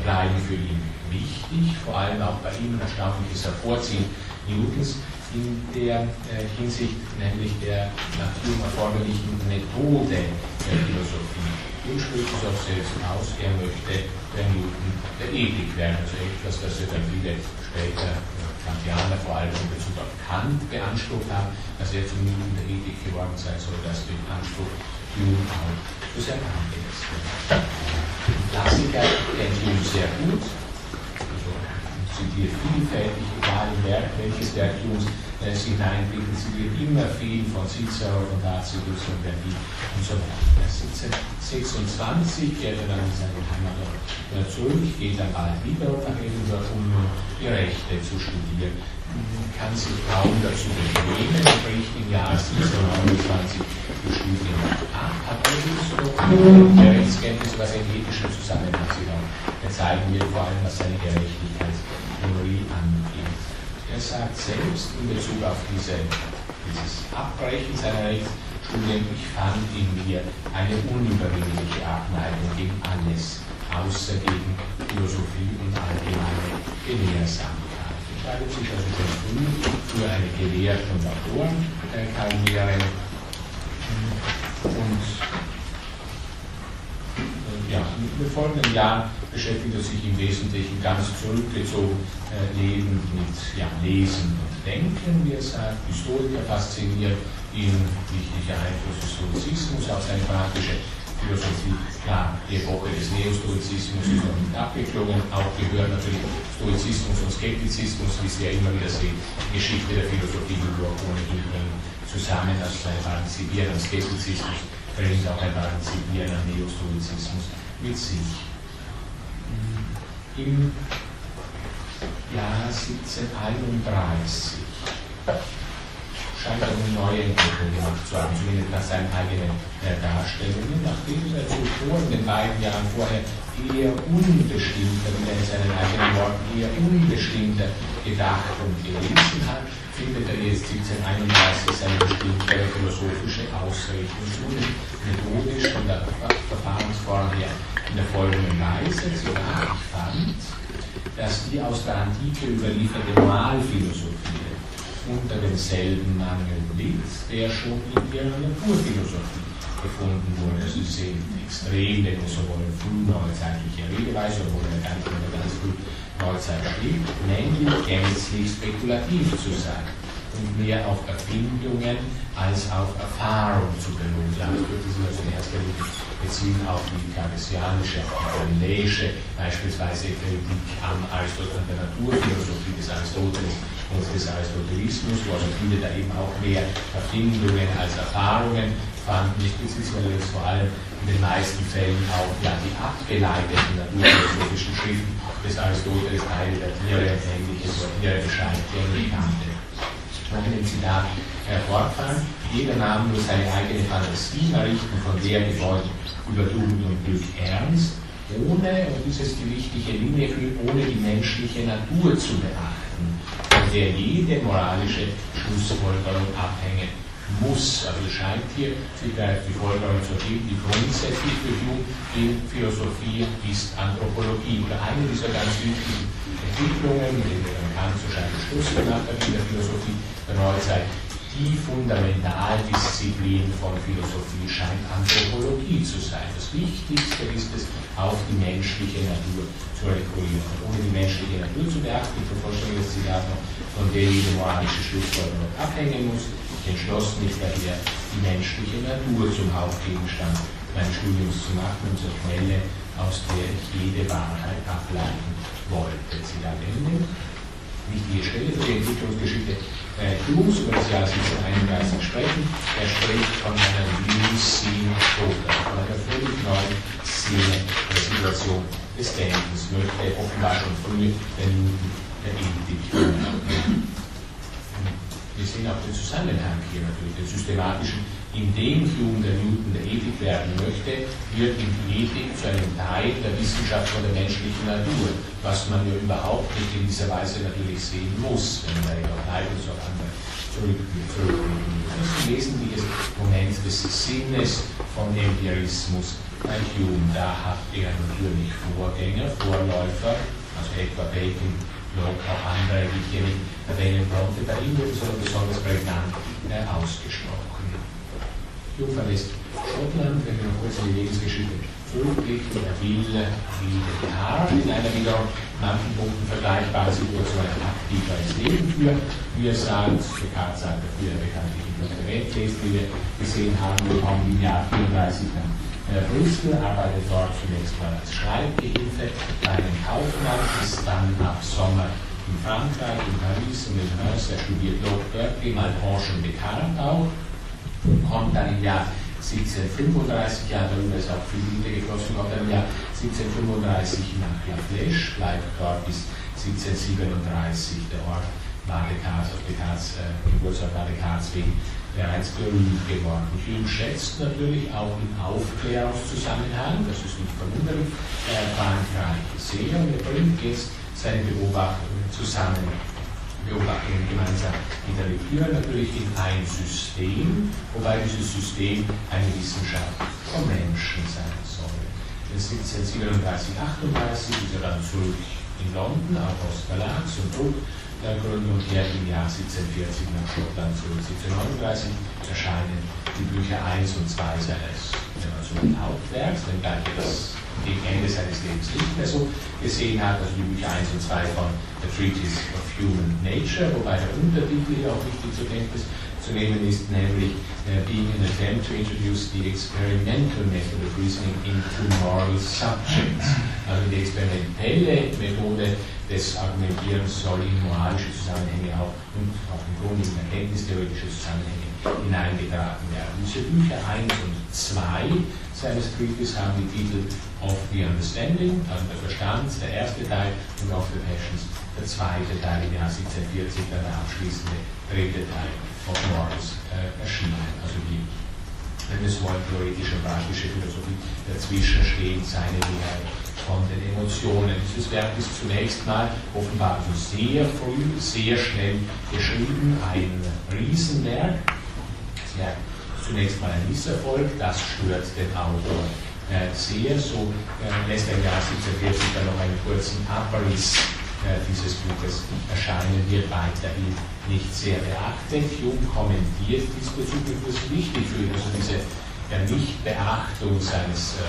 bleiben für ihn wichtig, vor allem auch bei ihm ein erstaunliches Hervorziehen Newtons in der äh, Hinsicht, nämlich der nach ihm erforderlichen Methode der Philosophie. Ihm spricht es auch selbst aus, er möchte der Newton der Ethik werden, also etwas, das er dann viele später Kantianer vor allem in Bezug auf Kant beansprucht haben, dass er zum Newton der Ethik geworden sein soll, dass den Anspruch Newton auch für sehr Kant ist. Klassiker kennt Hume sehr gut, zitiert vielfältig, egal in Werk, welches Werk Humes äh, sie hineinblicken, zitiert immer viel von Cicero, von Tacitus und Verdi und so weiter. 1726 kehrt er dann in seine Heimat zurück, geht dann bald wieder nach Edinburgh, um die Rechte zu studieren. Kann sich kaum dazu bequemen, bricht im Jahr 1729 die Studien ab, hat allerdings der Rechtskenntnis, was in ethischen Zusammenhang sich zeigen wird, vor allem was seine Gerechtigkeitstheorie angeht. Er sagt selbst in Bezug auf diese, dieses Abbrechen seiner Rechtsstudien, ich fand in mir eine unüberwindliche Abneigung gegen alles, außer gegen Philosophie und allgemeine Gelehrsamkeit entscheidet sich also schon früh für eine Gelehrte- und Autorenkarriere. Und äh, ja, im folgenden Jahr beschäftigt er sich im Wesentlichen ganz zurückgezogen äh, lebend mit ja, Lesen und Denken, wie er sagt. Historiker fasziniert ihn, wichtiger Einfluss des Stoizismus auf seine praktische Philosophie. Klar, die Epoche des Neostoizismus ist noch nicht abgeklungen, auch gehört natürlich Stoizismus und Skeptizismus, wie Sie ja immer wieder sehen, Geschichte der Philosophie nur ohnehin zusammen, also ein Partizipieren am Skeptizismus bringt auch ein Partizipieren am Neostoizismus mit sich. Im Jahr 1731 scheint er eine neue Entwicklung gemacht zu haben, zumindest nach seinen eigenen äh, Darstellungen, nachdem er zuvor in den beiden Jahren vorher eher unbestimmter, wie er in seinen eigenen Worten eher unbestimmter gedacht und gelesen hat, findet er jetzt 1731 seine bestimmte philosophische Ausrichtung methodisch von der Verfahrensform her in der folgenden Weise. Zitat, ich fand, dass die aus der Antike überlieferte Moralphilosophie unter demselben Mangel litt, der schon in ihrer Naturphilosophie gefunden wurde. Also sie sind extrem, denn sowohl frühneuzeitliche Redeweise, obwohl er gar nicht mehr ganz früh Neuzeit steht, nämlich gänzlich spekulativ zu sein und mehr auf Erfindungen als auf Erfahrung zu beruhen. Damit würde sich also in erster Linie beziehen auf die kartesianische, galileische, beispielsweise Kritik am Aristoteles, an der Naturphilosophie des Aristoteles und des Aristotelismus, wo also viele da eben auch mehr Erfindungen als Erfahrungen fanden. Ich beziehungsweise jetzt vor allem in den meisten Fällen auch ja, die abgeleiteten naturphilosophischen Schriften des Aristoteles, Teile der Tiere und ähnliches, wo Tiere Bescheid kannte. Noch in dem Zitat hervorfallen, jeder nahm nur seine eigene Fantasie errichten, von der Gebäude über Tugend und Glück ernst, ohne, und das ist die wichtige Linie, ohne die menschliche Natur zu beachten, von der jede moralische Schlussfolgerung abhängen muss. Also es scheint hier sich die Folgerung zu geben, die in Philosophie ist Anthropologie. Oder eine dieser ganz wichtigen Entwicklungen, mit denen man so scheint Schluss gemacht hat in der Philosophie der Neuzeit, die Fundamentaldisziplin von Philosophie scheint Anthropologie zu sein. Das Wichtigste ist es, auf die menschliche Natur zu rekurrieren. Ohne die menschliche Natur zu beachten, ich vervollständige das Zitat noch, von der jede moralische Schlussfolgerung abhängen muss. Entschloss mich daher, die menschliche Natur zum Hauptgegenstand meines Studiums zu machen und zur Quelle, aus der ich jede Wahrheit ableiten wollte. Zitat Ende wichtige Stelle für die Entwicklungsgeschichte äh, über das Jahr 1731 sprechen. Er spricht von einer New Scene Total, von einer völlig neuen Szene der Situation des Denkens, möchte offenbar schon früh der Ethik. Wir sehen auch den Zusammenhang hier natürlich, den systematischen indem Hume der Newton der Ethik werden möchte, wird die Ethik zu einem Teil der Wissenschaft von der menschlichen Natur, was man ja überhaupt nicht in dieser Weise natürlich sehen muss, wenn man ja auf Leibniz auf andere zurückblicken Das ist ein wesentliches Moment des Sinnes von Empirismus bei Hume. Da hat er natürlich Vorgänger, Vorläufer, also etwa Bacon, Locke, auch andere, die ich hier nicht erwähnen konnte. Bei ihm wird es aber besonders prägnant äh, ausgesprochen. Jung verlässt Schottland, wenn wir noch kurz in die Lebensgeschichte zurückblicken, er will wie Descartes in einer wieder manchen Punkten vergleichbaren Situation ein aktiveres Leben führen. Wie er sagt, Descartes sagt dafür er bekanntlich in der Welt lest, wie wir gesehen haben, wir kommen im Jahr 34 nach äh, Brüssel, arbeitet dort zunächst mal als Schreibgehilfe bei einem Kaufmann, ist dann ab Sommer in Frankreich, in Paris in Meurs, er studiert dort Berkeley, Malebranche und Descartes auch kommt dann im Jahr 1735, ja, darüber ist auch viel Liebe geflossen, kommt dann im Jahr 1735 nach La Flèche, bleibt dort bis 1737. Der Ort auf Descartes, äh, Geburtsort war Descartes wegen bereits berühmt geworden. Hume schätzt natürlich auch im Aufklärungszusammenhang, das ist nicht verwunderlich, äh, Frankreich sehr und er bringt jetzt seine Beobachtungen zusammen Beobachtungen gemeinsam interpretieren, natürlich in ein System, wobei dieses System eine Wissenschaft vom Menschen sein soll. Das 1737, 38 ist er dann zurück in London, auch aus Verlags- und Druckgründung kehrt im Jahr 1740 nach Schottland zurück. 1739 erscheinen die Bücher 1 und 2 seines also Hauptwerks, wenngleich das gegen Ende seines Lebens nicht mehr so gesehen hat, also die Bücher 1 und 2 von The Treatise of Human Nature, wobei der Untertitel hier auch wichtig zur Kenntnis zu nehmen ist, nämlich uh, being an attempt to introduce the experimental method of reasoning into moral subjects. Also die experimentelle Methode des Argumentierens soll in moralische Zusammenhänge auch und auch im Grunde in erkenntnistheoretische Zusammenhänge hineingetragen werden. Diese Bücher 1 und 2 seines Treaties haben die Titel Of the Understanding, also der Verstand, der erste Teil, und Of the Passions, der zweite Teil im Jahr 1740, dann der abschließende dritte Teil of Morals äh, erschienen. Also die wenn es wollen, theoretische und praktische Philosophie dazwischen stehen, seine Lehre von den Emotionen. Dieses Werk ist zunächst mal offenbar also sehr früh, sehr schnell geschrieben, ein Riesenwerk. Das Werk zunächst mal ein Misserfolg, das stört den Autor äh, sehr. So äh, lässt er im Jahr 1740 dann noch einen kurzen Abriss äh, dieses Buches erscheinen, wird weiterhin nicht sehr beachtet. Jung kommentiert diesbezüglich, was wichtig für ihn, also diese der Nichtbeachtung seines äh,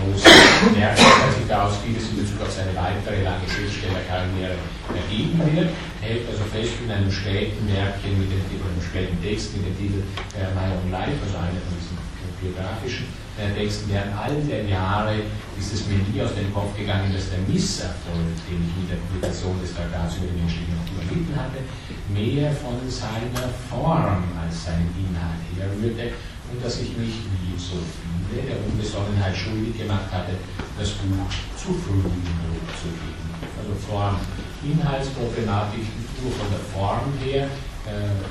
großen Werkes, als sich daraus vieles in Bezug auf seine weitere lange Schriftstellerkarriere ergeben wird. Hält also fest in einem späten Werkchen mit dem Titel, einem späten Text mit dem Titel äh, My Own Life, also einer von diesen biografischen äh, Texten, während all der Jahre ist es mir nie aus dem Kopf gegangen, dass der Misserfolg, den ich mit der Publikation des Traktats über die menschliche Natur erlitten hatte, mehr von seiner Form als seinem Inhalt herrührte und dass ich mich, wie so viele, der Unbesonnenheit schuldig gemacht hatte, das Buch zu früh in Druck zu geben. Also Form, Inhaltsproblematik nur von der Form her, äh,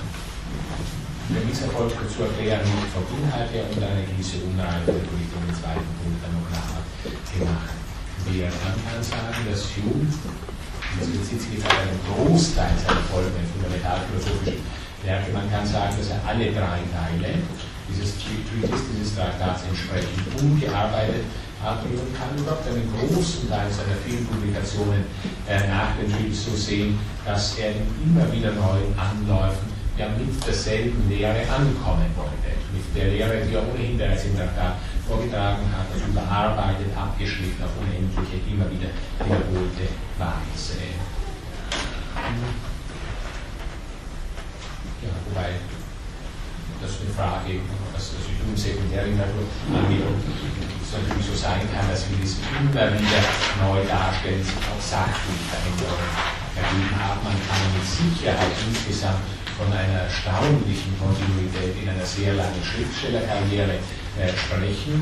der Misserfolg zu erklären, nicht vom Inhalt her und eine gewisse Unreife der Politik im zweiten Punkt dann noch nachgemacht wird. Man kann sagen, dass Hume, das bezieht sich auf einen Großteil seiner folgenden fundamentalphilosophischen Werke, man kann sagen, dass er alle drei Teile dieses Treaties, dieses Traktats entsprechend umgearbeitet hat und man kann überhaupt einen großen Teil seiner vielen Publikationen äh, nach dem Treaties so sehen, dass er immer wieder neuen Anläufen ja mit derselben Lehre ankommen wollte. Mit der Lehre, die er ohnehin bereits im Traktat vorgetragen hat, also überarbeitet, abgeschrieben auf unendliche, immer wieder wiederholte Weise. Ja, wobei das eine Frage, was das Studium sekundäre Natur angeht, es natürlich so sein kann, dass wir das immer wieder neu darstellen, sich auch sachlich Veränderungen ergeben haben. Man kann mit Sicherheit insgesamt von einer erstaunlichen Kontinuität in einer sehr langen Schriftstellerkarriere äh, sprechen.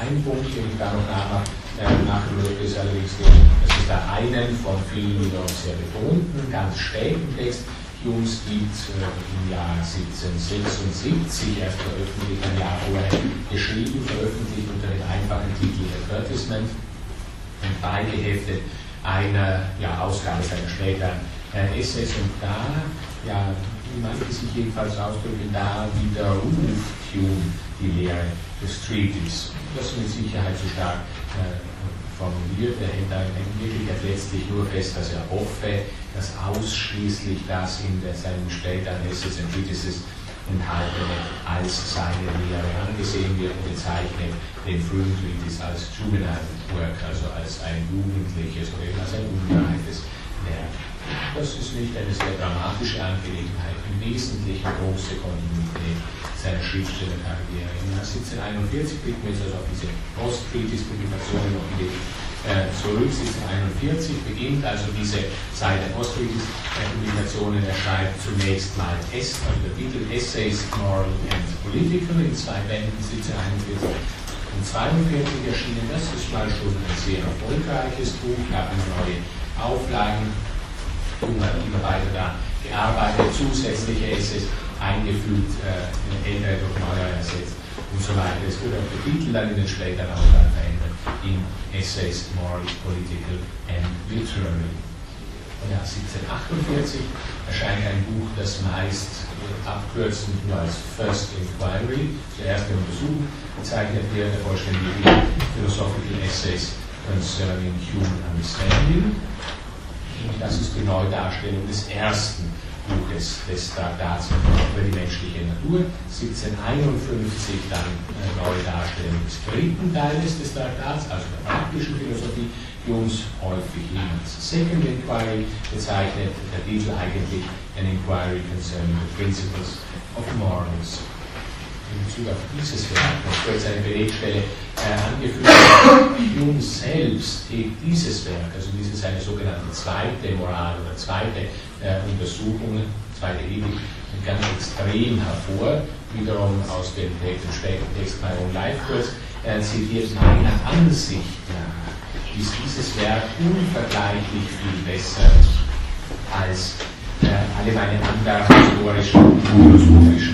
Ein Punkt, den ich da noch nach, äh, machen ist allerdings dass es da einen von vielen wiederum sehr betonten, ganz späten Text Jungs gibt im Jahr 1776 erst veröffentlicht, ein Jahr vorher geschrieben, veröffentlicht unter dem einfachen Titel Advertisement und beigeheftet einer ja, Ausgabe seiner späteren äh, Essays und da, ja, manche sich jedenfalls ausdrücken, da widerruft Hume die Lehre des Treaties. Das mit Sicherheit zu stark äh, formuliert. Er hält wirklich letztlich nur fest, dass er hoffe, dass ausschließlich das in der, seinen späteren Essays and Treatises enthaltene als seine Lehre angesehen wird und bezeichnet den frühen Treatise als juvenile work, also als ein jugendliches oder eben als ein unreifes Werk. Das ist nicht eine sehr dramatische Angelegenheit, im Wesentlichen große Kontinuität seiner Schriftstellerkarriere. Im Jahr 1741 blicken wir jetzt also auf diese Post-Treatise-Publikation noch in die zurück. 1741 beginnt also diese Zeit der Postkriegs-Publikationen. Er schreibt zunächst mal S, also der Titel Essays Moral and Political in zwei Bänden 1741 und 42 erschienen. Das ist mal schon ein sehr erfolgreiches Buch, gab immer neue Auflagen, immer, immer weiter da gearbeitet, zusätzliche Essays eingefügt, äh, ältere durch neuer ersetzt und so weiter. Es wurde auch der Titel dann in den späteren Auflagen in Essays Moral, Political and Literary. Im Jahr 1748 erscheint ein Buch, das meist abkürzend nur als First Inquiry, die erste Untersuchung, bezeichnet wird, der vollständige Philosophical Essays Concerning Human Understanding. Und das ist die Neudarstellung des ersten Buches des Traktats über die menschliche Natur. 1751 dann eine neue Darstellung des dritten Teiles des Traktats, also der praktischen Philosophie, die uns häufig als Second Inquiry bezeichnet. Der Titel eigentlich an inquiry concerning the principles of morals. In Bezug auf dieses Werk, noch kurz eine Belegstelle äh, angeführt, Hume selbst hebt dieses Werk, also diese seine sogenannte zweite Moral oder zweite äh, Untersuchung, zweite Ethik, ganz extrem hervor, wiederum aus dem Text, Text My Own Life Kurs, er zitiert meiner Ansicht nach, ist dieses Werk unvergleichlich viel besser als äh, alle meine anderen historischen, philosophischen